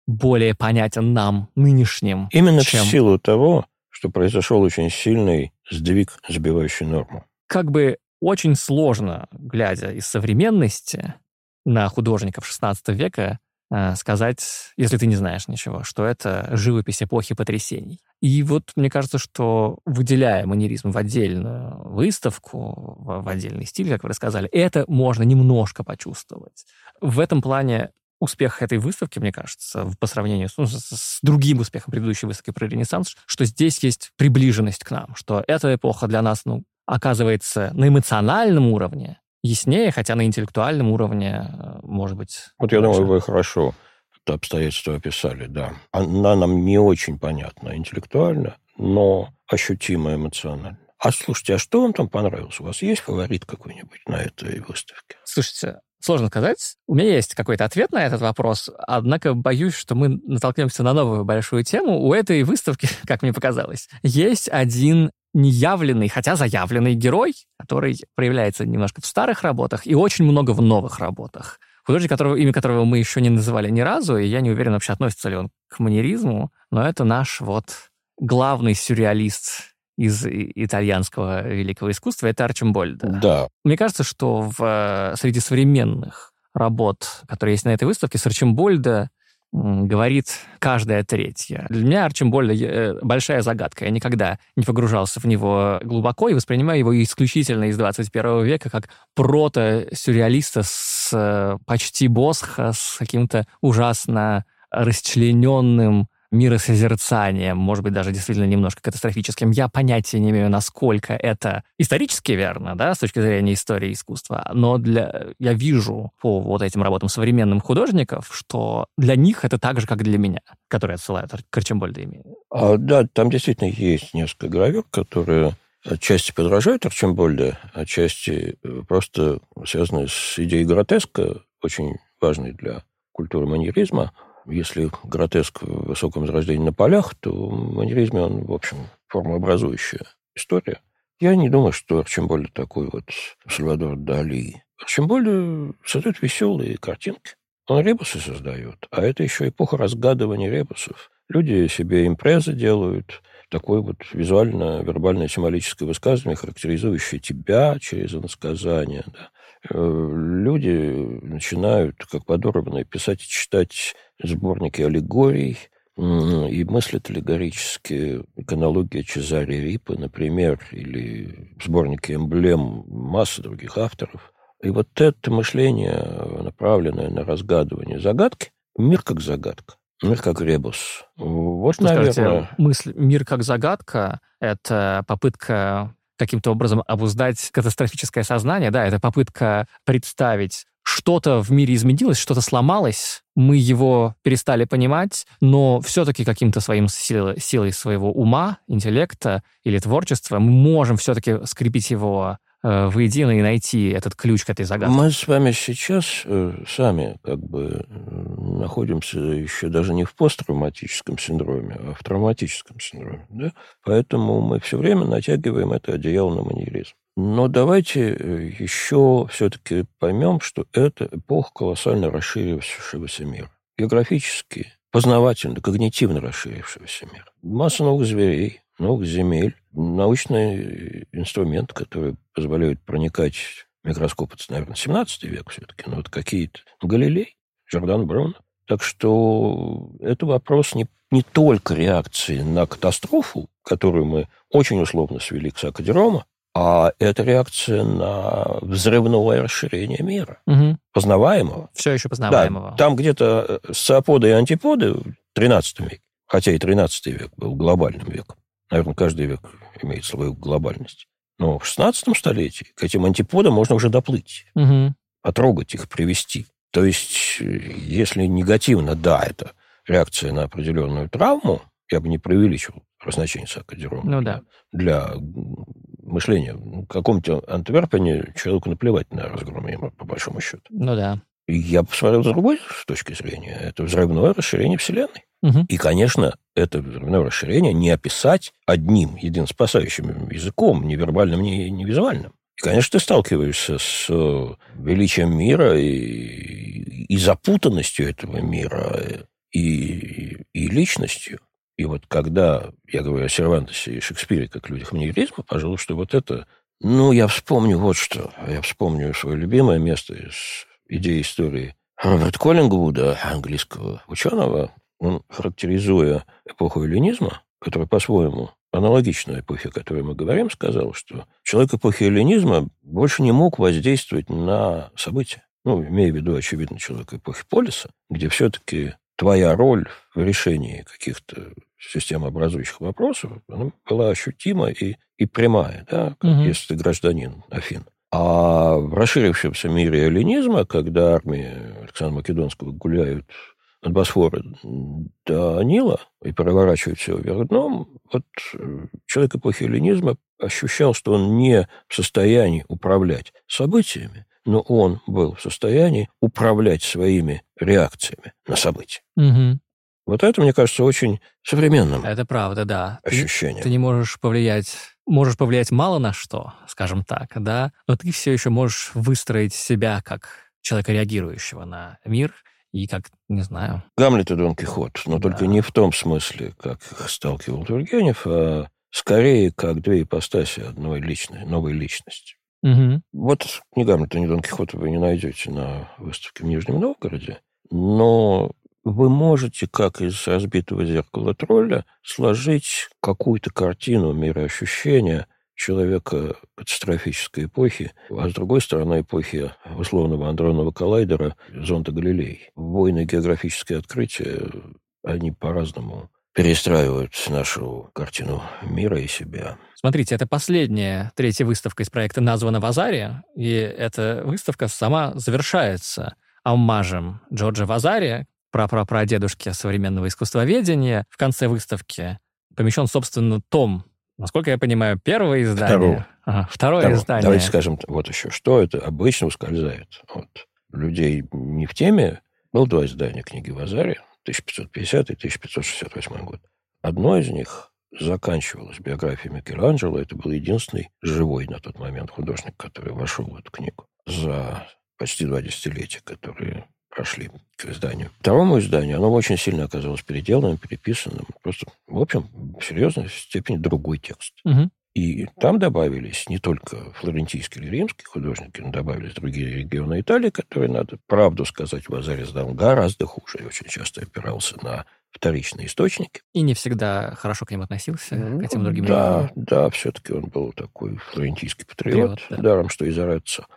более понятен нам, нынешним. Именно чем... в силу того, что произошел очень сильный сдвиг, сбивающий норму. Как бы очень сложно, глядя из современности на художников XVI века, э, сказать, если ты не знаешь ничего, что это живопись эпохи потрясений. И вот мне кажется, что выделяя манеризм в отдельную выставку, в отдельный стиль, как вы рассказали, это можно немножко почувствовать. В этом плане успех этой выставки, мне кажется, по сравнению с, ну, с другим успехом предыдущей выставки про Ренессанс, что здесь есть приближенность к нам, что эта эпоха для нас, ну, оказывается на эмоциональном уровне яснее, хотя на интеллектуальном уровне, э, может быть... Вот я думаю, вы хорошо это обстоятельство описали, да. Она нам не очень понятна интеллектуально, но ощутимо эмоционально. А слушайте, а что вам там понравилось? У вас есть фаворит какой-нибудь на этой выставке? Слушайте, Сложно сказать. У меня есть какой-то ответ на этот вопрос, однако боюсь, что мы натолкнемся на новую большую тему. У этой выставки, как мне показалось, есть один неявленный, хотя заявленный герой, который проявляется немножко в старых работах и очень много в новых работах. Художник, которого, имя которого мы еще не называли ни разу, и я не уверен, вообще относится ли он к манеризму, но это наш вот главный сюрреалист из итальянского великого искусства, это Арчимбольда. Да. Мне кажется, что в, среди современных работ, которые есть на этой выставке, с Арчимбольда говорит каждая третья. Для меня Арчимбольда э, большая загадка. Я никогда не погружался в него глубоко и воспринимаю его исключительно из 21 века как прото-сюрреалиста с э, почти босха, с каким-то ужасно расчлененным миросозерцанием, может быть, даже действительно немножко катастрофическим. Я понятия не имею, насколько это исторически верно, да, с точки зрения истории искусства, но для... я вижу по вот этим работам современным художников, что для них это так же, как для меня, которые отсылают к Арчимбольду А, да, там действительно есть несколько гравюр, которые отчасти подражают Арчимбольде, отчасти э, просто связаны с идеей гротеска, очень важной для культуры маньеризма. Если гротеск в высоком возрождении на полях, то в манеризме он, в общем, формообразующая история. Я не думаю, что Арчимбольд такой вот Сальвадор Дали. Арчимбольд создает веселые картинки. Он ребусы создает, а это еще эпоха разгадывания ребусов. Люди себе импрезы делают, такое вот визуально-вербальное символическое высказывание, характеризующее тебя через иносказание. Да. Э, люди начинают, как подорванные, писать и читать сборники аллегорий, и мыслят аллегорически иконология Чезаре Рипа, например, или сборники эмблем массы других авторов. И вот это мышление, направленное на разгадывание загадки, мир как загадка, мир как ребус. Вот, Что наверное... Скажете, мысль «мир как загадка» — это попытка каким-то образом обуздать катастрофическое сознание, да, это попытка представить что-то в мире изменилось, что-то сломалось, мы его перестали понимать, но все-таки каким-то своим силой, силой своего ума, интеллекта или творчества мы можем все-таки скрепить его Э, воедино и найти этот ключ к этой загадке. Мы с вами сейчас э, сами как бы находимся еще даже не в посттравматическом синдроме, а в травматическом синдроме. Да? Поэтому мы все время натягиваем это одеяло на маньеризм. Но давайте э, еще все-таки поймем, что это эпоха колоссально расширившегося мира. Географически, познавательно, когнитивно расширившегося мира. Масса новых зверей, новых земель, научный инструмент, который позволяет проникать микроскоп, это, наверное, 17 век все-таки, но вот какие-то... Галилей, Джордан Браун. Так что это вопрос не, не только реакции на катастрофу, которую мы очень условно свели к Сакадерома, а это реакция на взрывное расширение мира, угу. познаваемого. Все еще познаваемого. Да, там где-то соаподы и антиподы в 13 веке, хотя и 13 век был глобальным веком. Наверное, каждый век имеет свою глобальность. Но в 16 столетии к этим антиподам можно уже доплыть, Угу. потрогать их, привести. То есть, э, если негативно, да, это реакция на определенную травму, я бы не преувеличивал значение сакодерома Ну да. для мышления. В каком-то Антверпене человеку наплевать на разгром мира, по большому счету. Ну да. Я посмотрел с другой точки зрения. Это взрывное расширение Вселенной. Мгм. И, конечно, это взрывное расширение не описать одним, единым спасающим языком, ни вербальным, ни, ни визуальным. И, конечно, ты сталкиваешься с э, величием мира и, и запутанностью этого мира, и, и личностью. И вот когда я говорю о Сервантесе и Шекспире как людях маньеризма, пожалуйста, вот это... Ну, я вспомню вот что. Я вспомню свое любимое место из идеи истории Роберта Коллингвуда, английского ученого. Он, характеризуя эпоху эллинизма, которая по-своему аналогична эпохе, о которой мы говорим, сказал, что человек эпохи эллинизма больше не мог воздействовать на события. Ну, имея в виду, очевидно, человек эпохи Полиса, где все-таки твоя роль в решении каких-то системообразующих вопросов она была ощутима и, и прямая, да, как Мгм. если ты гражданин Афин. А в расширившемся мире эллинизма, когда армии Александра Македонского гуляют от Босфора до Нила и переворачивают все вверх дном, вот э, человек эпохи эллинизма ощущал, что он не в состоянии управлять событиями, но он был в состоянии управлять своими реакциями на события. Мгм. Вот это, мне кажется, очень современным Это правда, да. Ты- ощущением. Ты не можешь повлиять, можешь повлиять мало на что, скажем так, да, но ты все еще можешь выстроить себя как человека, реагирующего на мир, и как, не знаю, Гамлет и Дон Кихот, но Да. только не в том смысле, как их сталкивал Тургенев, а скорее как две ипостаси одной личной, новой личности. Мгм. Вот ни Гамлета, ни Дон Кихота вы не найдете на выставке в Нижнем Новгороде, но вы можете, как из разбитого зеркала тролля, сложить какую-то картину мироощущения человека катастрофической эпохи, а с другой стороны эпохи условного андронного коллайдера зонда Галилей. Войны географические открытия, они по-разному перестраивают нашу картину мира и себя. Смотрите, это последняя, третья выставка из проекта названа Вазари, и эта выставка сама завершается оммажем Джорджа Вазари, прапрапрадедушки современного искусствоведения. В конце выставки помещен, собственно, том, насколько я понимаю, первое издание. Второго. Ага, второе Второе. издание. Давайте скажем вот еще, что это обычно ускользает от людей не в теме. Было два издания книги Вазари, 1550 и 1568 год. Одно из них заканчивалось биографией Микеланджело. Это был единственный живой на тот момент художник, который вошел в эту книгу за почти два десятилетия, которые прошли к изданию. Второму изданию оно очень сильно оказалось переделанным, переписанным. Просто, в общем, в серьезной степени другой текст. Мгм. И там добавились не только флорентийские или римские художники, но добавились другие регионы Италии, которые, надо правду сказать, Вазари сдал гораздо хуже и очень часто опирался на вторичные источники. И не всегда хорошо к ним относился, к этим другим да, регионам. да, все-таки он был такой флорентийский патриот, Патриот, да. даром что из Ореццо.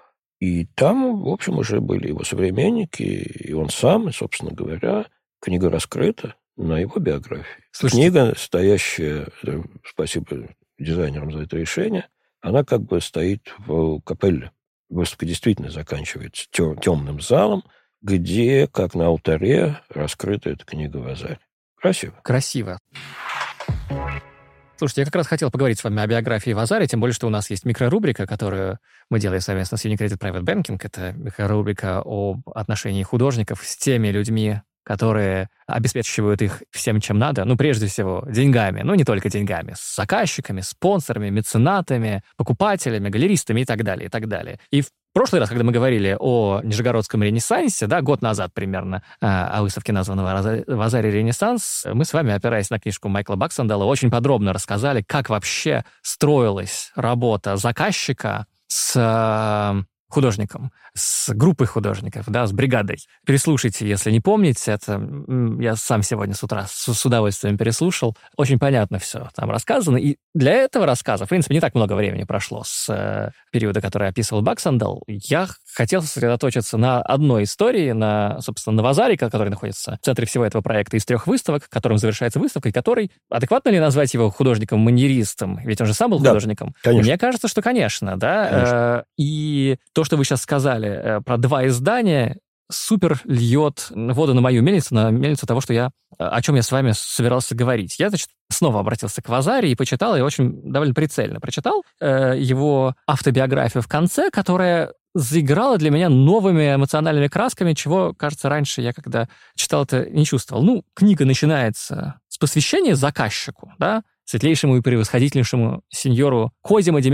И там, в общем, уже были его современники, и он сам, и, собственно говоря, книга раскрыта на его биографии. Слушайте, Книга, стоящая, э, спасибо дизайнерам за это решение, она как бы стоит в капелле. Выставка действительно заканчивается темным залом, где, как на алтаре, раскрыта эта книга Вазарь. Красиво. Красиво. Слушайте, я как раз хотел поговорить с вами о биографии Вазари, тем более, что у нас есть микрорубрика, которую мы делаем совместно с Unicredit Private Banking. Это микрорубрика об отношении художников с теми людьми, которые обеспечивают их всем, чем надо. Ну, прежде всего, деньгами. Ну, не только деньгами. С заказчиками, спонсорами, меценатами, покупателями, галеристами и так далее, и так далее. И в прошлый раз, когда мы говорили о Нижегородском Ренессансе, да, год назад примерно, а, о выставке, названного «Роза- «Вазари Ренессанс», мы с вами, опираясь на книжку Майкла Баксандала, очень подробно рассказали, как вообще строилась работа заказчика с художником, с группой художников, да, с бригадой. Переслушайте, если не помните, это я сам сегодня с утра с, с удовольствием переслушал. Очень понятно все там рассказано. И для этого рассказа, в принципе, не так много времени прошло с э, периода, который описывал Баксандал. Я хотел сосредоточиться на одной истории, на, собственно, на Вазаре, который находится в центре всего этого проекта из трех выставок, которым завершается выставка, и который, адекватно ли назвать его художником-маньеристом? Ведь он же сам был да, художником. Конечно. Мне кажется, что, конечно, да. Конечно. Э, и то, что вы сейчас сказали э, про два издания, супер льет воду на мою мельницу, на мельницу того, что я, о чем я с вами собирался говорить. Я, значит, снова обратился к Вазаре и почитал, и очень довольно прицельно прочитал э, его автобиографию в конце, которая заиграла для меня новыми эмоциональными красками, чего, кажется, раньше я, когда читал это, не чувствовал. Ну, книга начинается с посвящения заказчику, да, светлейшему и превосходительнейшему сеньору Козимо де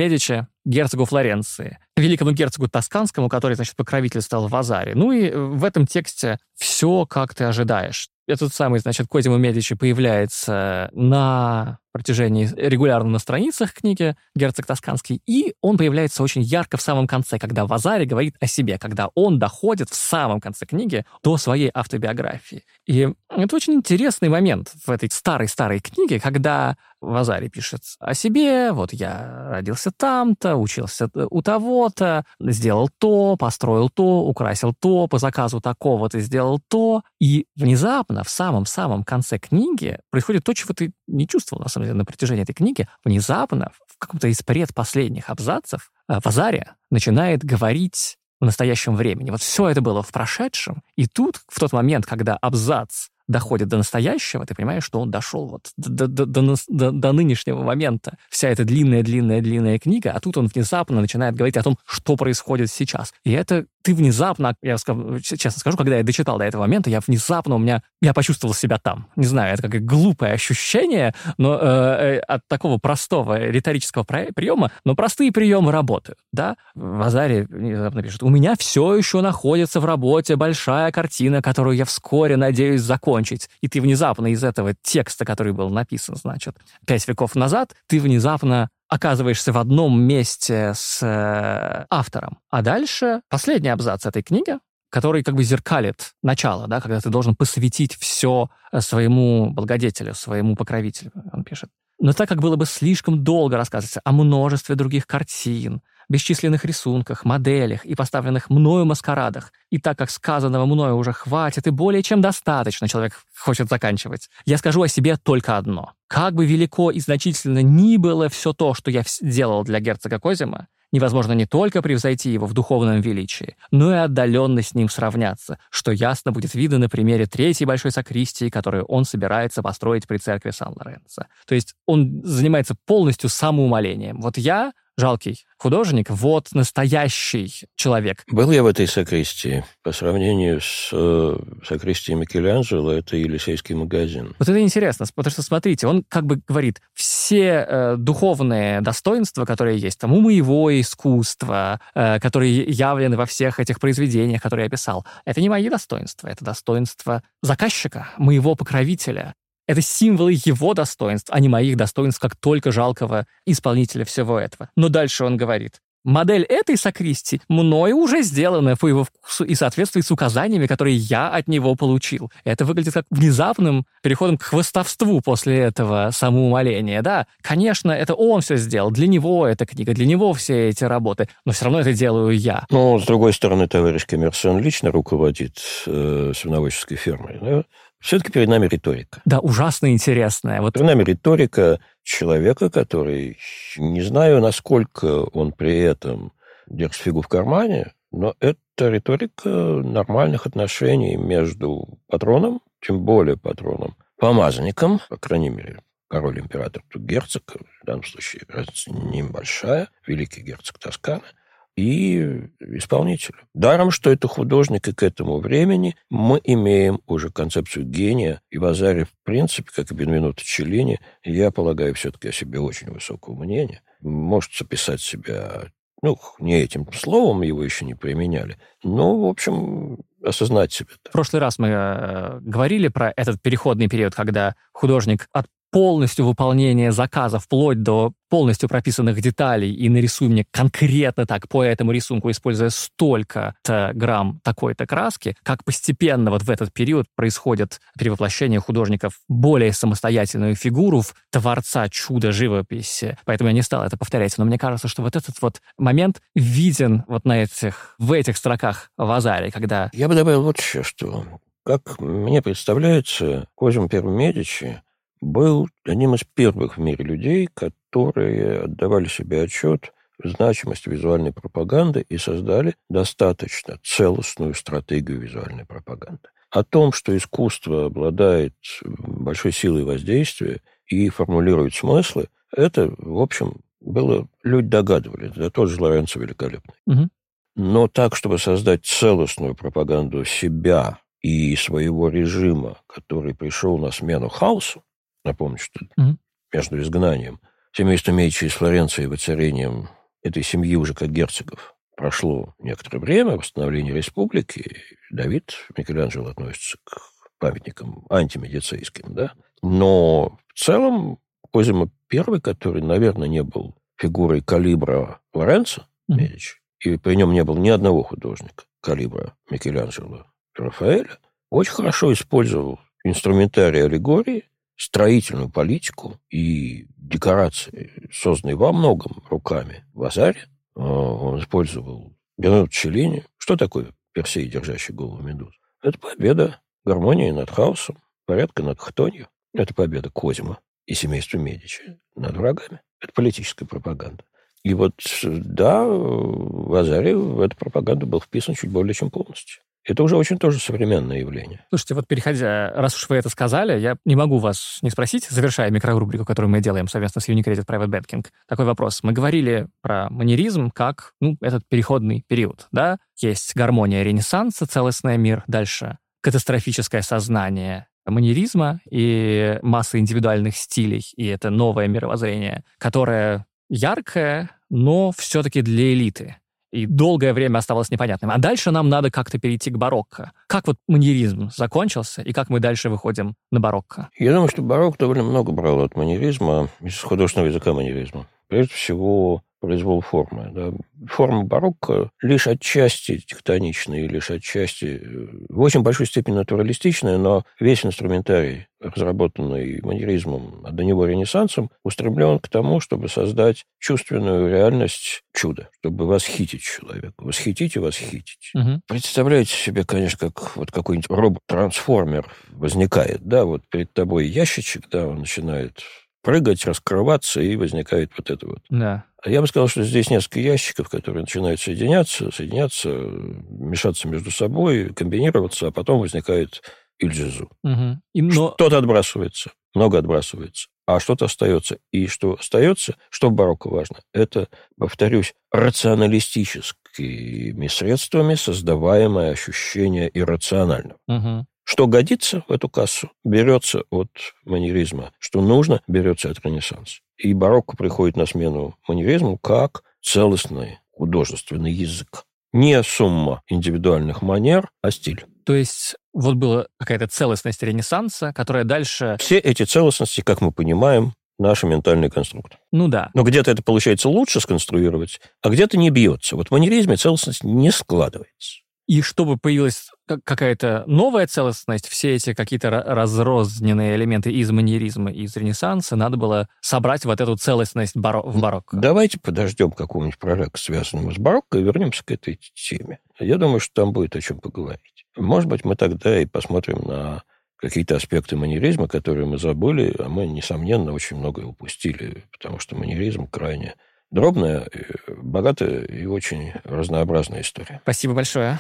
герцогу Флоренции, великому герцогу Тосканскому, который, значит, покровительствовал в Азаре. Ну и в этом тексте все, как ты ожидаешь. Этот самый, значит, Козимо Медичи появляется на протяжении регулярно на страницах книги «Герцог Тосканский», и он появляется очень ярко в самом конце, когда Вазари говорит о себе, когда он доходит в самом конце книги до своей автобиографии. И это очень интересный момент в этой старой-старой книге, когда Вазари пишет о себе, вот я родился там-то, учился у того-то, сделал то, построил то, украсил то, по заказу такого-то сделал то, и внезапно в самом-самом конце книги происходит то, чего ты не чувствовал, на самом деле, на протяжении этой книги. Внезапно, в каком-то из предпоследних абзацев, э, Вазария начинает говорить в настоящем времени. Вот все это было в прошедшем, и тут, в тот момент, когда абзац доходит до настоящего, ты понимаешь, что он дошел вот до, до, до, до, до нынешнего момента. Вся эта длинная-длинная-длинная книга, а тут он внезапно начинает говорить о том, что происходит сейчас. И это ты внезапно, я честно скажу, когда я дочитал до этого момента, я внезапно у меня, я почувствовал себя там. Не знаю, это как глупое ощущение, но э, э от такого простого риторического приема, но простые приемы работают, да. В Азаре внезапно пишет, у меня все еще находится в работе большая картина, которую я вскоре надеюсь закончить. И ты внезапно из этого текста, который был написан, значит, пять веков назад, ты внезапно оказываешься в одном месте с э, автором. А дальше последний абзац этой книги, который как бы зеркалит начало, да, когда ты должен посвятить все э, своему благодетелю, своему покровителю, он пишет. Но так как было бы слишком долго рассказывать о множестве других картин, бесчисленных рисунках, моделях и поставленных мною маскарадах. И так как сказанного мною уже хватит и более чем достаточно, человек хочет заканчивать, я скажу о себе только одно. Как бы велико и значительно ни было все то, что я делал для герцога Козима, невозможно не только превзойти его в духовном величии, но и отдаленно с ним сравняться, что ясно будет видно на примере третьей большой сакристии, которую он собирается построить при церкви Сан-Лоренцо. То есть он занимается полностью самоумолением. Вот я жалкий художник, вот настоящий человек. Был я в этой сакристии. По сравнению с э, сакристией Микеланджело, это Елисейский магазин. Вот это интересно, потому что, смотрите, он как бы говорит, все э, духовные достоинства, которые есть там у моего искусства, э, которые явлены во всех этих произведениях, которые я писал, это не мои достоинства, это достоинства заказчика, моего покровителя. Это символы его достоинств, а не моих достоинств, как только жалкого исполнителя всего этого. Но дальше он говорит, Модель этой сакристи мною уже сделана по его вкусу и соответствует с указаниями, которые я от него получил. Это выглядит как внезапным переходом к хвостовству после этого самоумоления. Да, конечно, это он все сделал, для него эта книга, для него все эти работы, но все равно это делаю я. Но, с другой стороны, товарищ Коммерсон лично руководит э, свиноводческой фермой. Да? Все-таки перед нами риторика. Да, ужасно интересная. Вот... Перед нами риторика человека, который, не знаю, насколько он при этом держит фигу в кармане, но это риторика нормальных отношений между патроном, тем более патроном, помазанником, по крайней мере, король-император, тут герцог, в данном случае разница небольшая, великий герцог Тосканы – и исполнителю. Даром, что это художник, и к этому времени мы имеем уже концепцию гения. И в Азаре, в принципе, как и Бенвенуто Челлини, я полагаю все-таки о себе очень высокого мнения. Может записать себя ну, не этим словом его еще не применяли, но, в общем, осознать себя. В прошлый раз мы э, говорили про этот переходный период, когда художник от полностью выполнение заказа, вплоть до полностью прописанных деталей, и нарисуй мне конкретно так по этому рисунку, используя столько-то грамм такой-то краски, как постепенно вот в этот период происходит перевоплощение художника в более самостоятельную фигуру, в творца чуда живописи. Поэтому я не стал это повторять. Но мне кажется, что вот этот вот момент виден вот на этих, в этих строках в Азаре, когда... Я бы добавил вот еще что. Как мне представляется, Козим Первый Медичи был одним из первых в мире людей, которые отдавали себе отчет в значимости визуальной пропаганды и создали достаточно целостную стратегию визуальной пропаганды. О том, что искусство обладает большой силой воздействия и формулирует смыслы, это, в общем, было, люди догадывались, да, тот же Лоренцо великолепный. Угу. Но так, чтобы создать целостную пропаганду себя и своего режима, который пришел на смену хаосу, напомню, что mm-hmm. между изгнанием семейства Медичи из Флоренции и воцарением этой семьи уже как герцогов прошло некоторое время, восстановление республики, Давид Микеланджело относится к памятникам антимедицейским, да, но в целом Козимо I, который, наверное, не был фигурой калибра Лоренцо mm-hmm. Медичи, и при нем не было ни одного художника калибра Микеланджело Рафаэля, очень хорошо использовал инструментарий аллегории, строительную политику и декорации, созданные во многом руками Вазаре. А, он использовал Бенедо Челлини. Что такое Персей, держащий голову медуз? Это победа гармонии над хаосом, порядка над хтонью. Это победа Козима и семейства Медичи над врагами. Это политическая пропаганда. И вот, да, в Азаре в эту пропаганду был вписан чуть более чем полностью. Это уже очень тоже современное явление. Слушайте, вот переходя, раз уж вы это сказали, я не могу вас не спросить, завершая микрорубрику, которую мы делаем совместно с Unicredit Private Banking, такой вопрос. Мы говорили про манеризм как ну, этот переходный период, да? Есть гармония Ренессанса, целостный мир, дальше катастрофическое сознание манеризма и масса индивидуальных стилей, и это новое мировоззрение, которое яркое, но все-таки для элиты и долгое время оставалось непонятным. А дальше нам надо как-то перейти к барокко. Как вот маньеризм закончился, и как мы дальше выходим на барокко? Я думаю, что барокко довольно много брал от маньеризма, из художественного языка маньеризма. Прежде всего, произвол формы. Да. Форма барокко лишь отчасти тектоничная, лишь отчасти э, в очень большой степени натуралистичная, но весь инструментарий, разработанный маньеризмом, а до него ренессансом, устремлен к тому, чтобы создать чувственную реальность чуда, чтобы восхитить человека. Восхитить и восхитить. Угу. Представляете себе, конечно, как вот какой-нибудь робот-трансформер возникает, да, вот перед тобой ящичек, да, он начинает прыгать, раскрываться, и возникает вот это вот. Да. А я бы сказал, что здесь несколько ящиков, которые начинают соединяться, соединяться, мешаться между собой, комбинироваться, а потом возникает Ильджизу. Угу. И, но... Что-то отбрасывается, много отбрасывается, а что-то остается. И что остается, что в барокко важно, это, повторюсь, рационалистическими средствами создаваемое ощущение иррационального. Угу. Что годится в эту кассу, берется от манеризма. Что нужно, берется от ренессанса. И барокко приходит на смену манеризму как целостный художественный язык. Не сумма индивидуальных манер, а стиль. То есть вот была какая-то целостность Ренессанса, которая дальше... Все эти целостности, как мы понимаем, наш ментальный конструкт. Ну да. Но где-то это получается лучше сконструировать, а где-то не бьется. Вот в манеризме целостность не складывается. И чтобы появилась какая-то новая целостность, все эти какие-то разрозненные элементы из маньеризма из Ренессанса надо было собрать вот эту целостность баро в барокко. Давайте подождем какого-нибудь прорека, связанного с барокко, и вернемся к этой теме. Я думаю, что там будет о чем поговорить. Может быть, мы тогда и посмотрим на какие-то аспекты маньеризма, которые мы забыли, а мы, несомненно, очень многое упустили, потому что маньеризм крайне дробная, богатая и очень разнообразная история. Спасибо большое.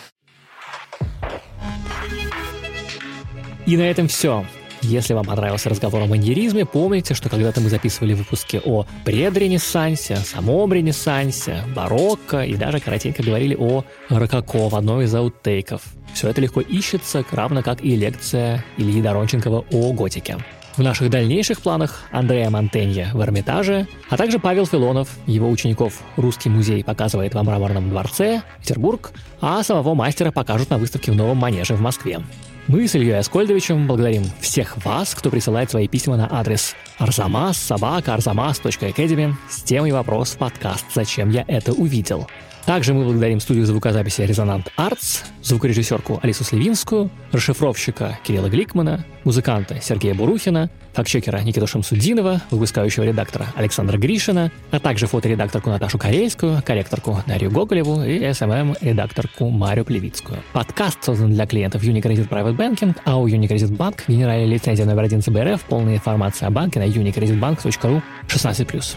И на этом все. Если вам понравился разговор о маньеризме, помните, что когда-то мы записывали выпуски о предренессансе, самом ренессансе, барокко и даже коротенько говорили о рококо в одной из ауттейков. Все это легко ищется, равно как и лекция Ильи Доронченкова о готике. В наших дальнейших планах Андрея Монтенья в Эрмитаже, а также Павел Филонов, его учеников Русский музей показывает в Мраморном дворце, Петербург, а самого мастера покажут на выставке в Новом Манеже в Москве. Мы с Ильей Аскольдовичем благодарим всех вас, кто присылает свои письма на адрес arzamas.academy с темой вопрос в подкаст «Зачем я это увидел?». Также мы благодарим студию звукозаписи «Резонант Артс», звукорежиссерку Алису Сливинскую, расшифровщика Кирилла Гликмана, музыканта Сергея Бурухина, фактчекера Никиту Шамсудинова, выпускающего редактора Александра Гришина, а также фоторедакторку Наташу Карельскую, корректорку Дарью Гоголеву и SMM-редакторку Марию Плевицкую. Подкаст создан для клиентов Unicredit Private Banking, а у Unicredit Bank генеральная лицензия номер один ЦБРФ, полная информация о банке на unicreditbank.ru 16+.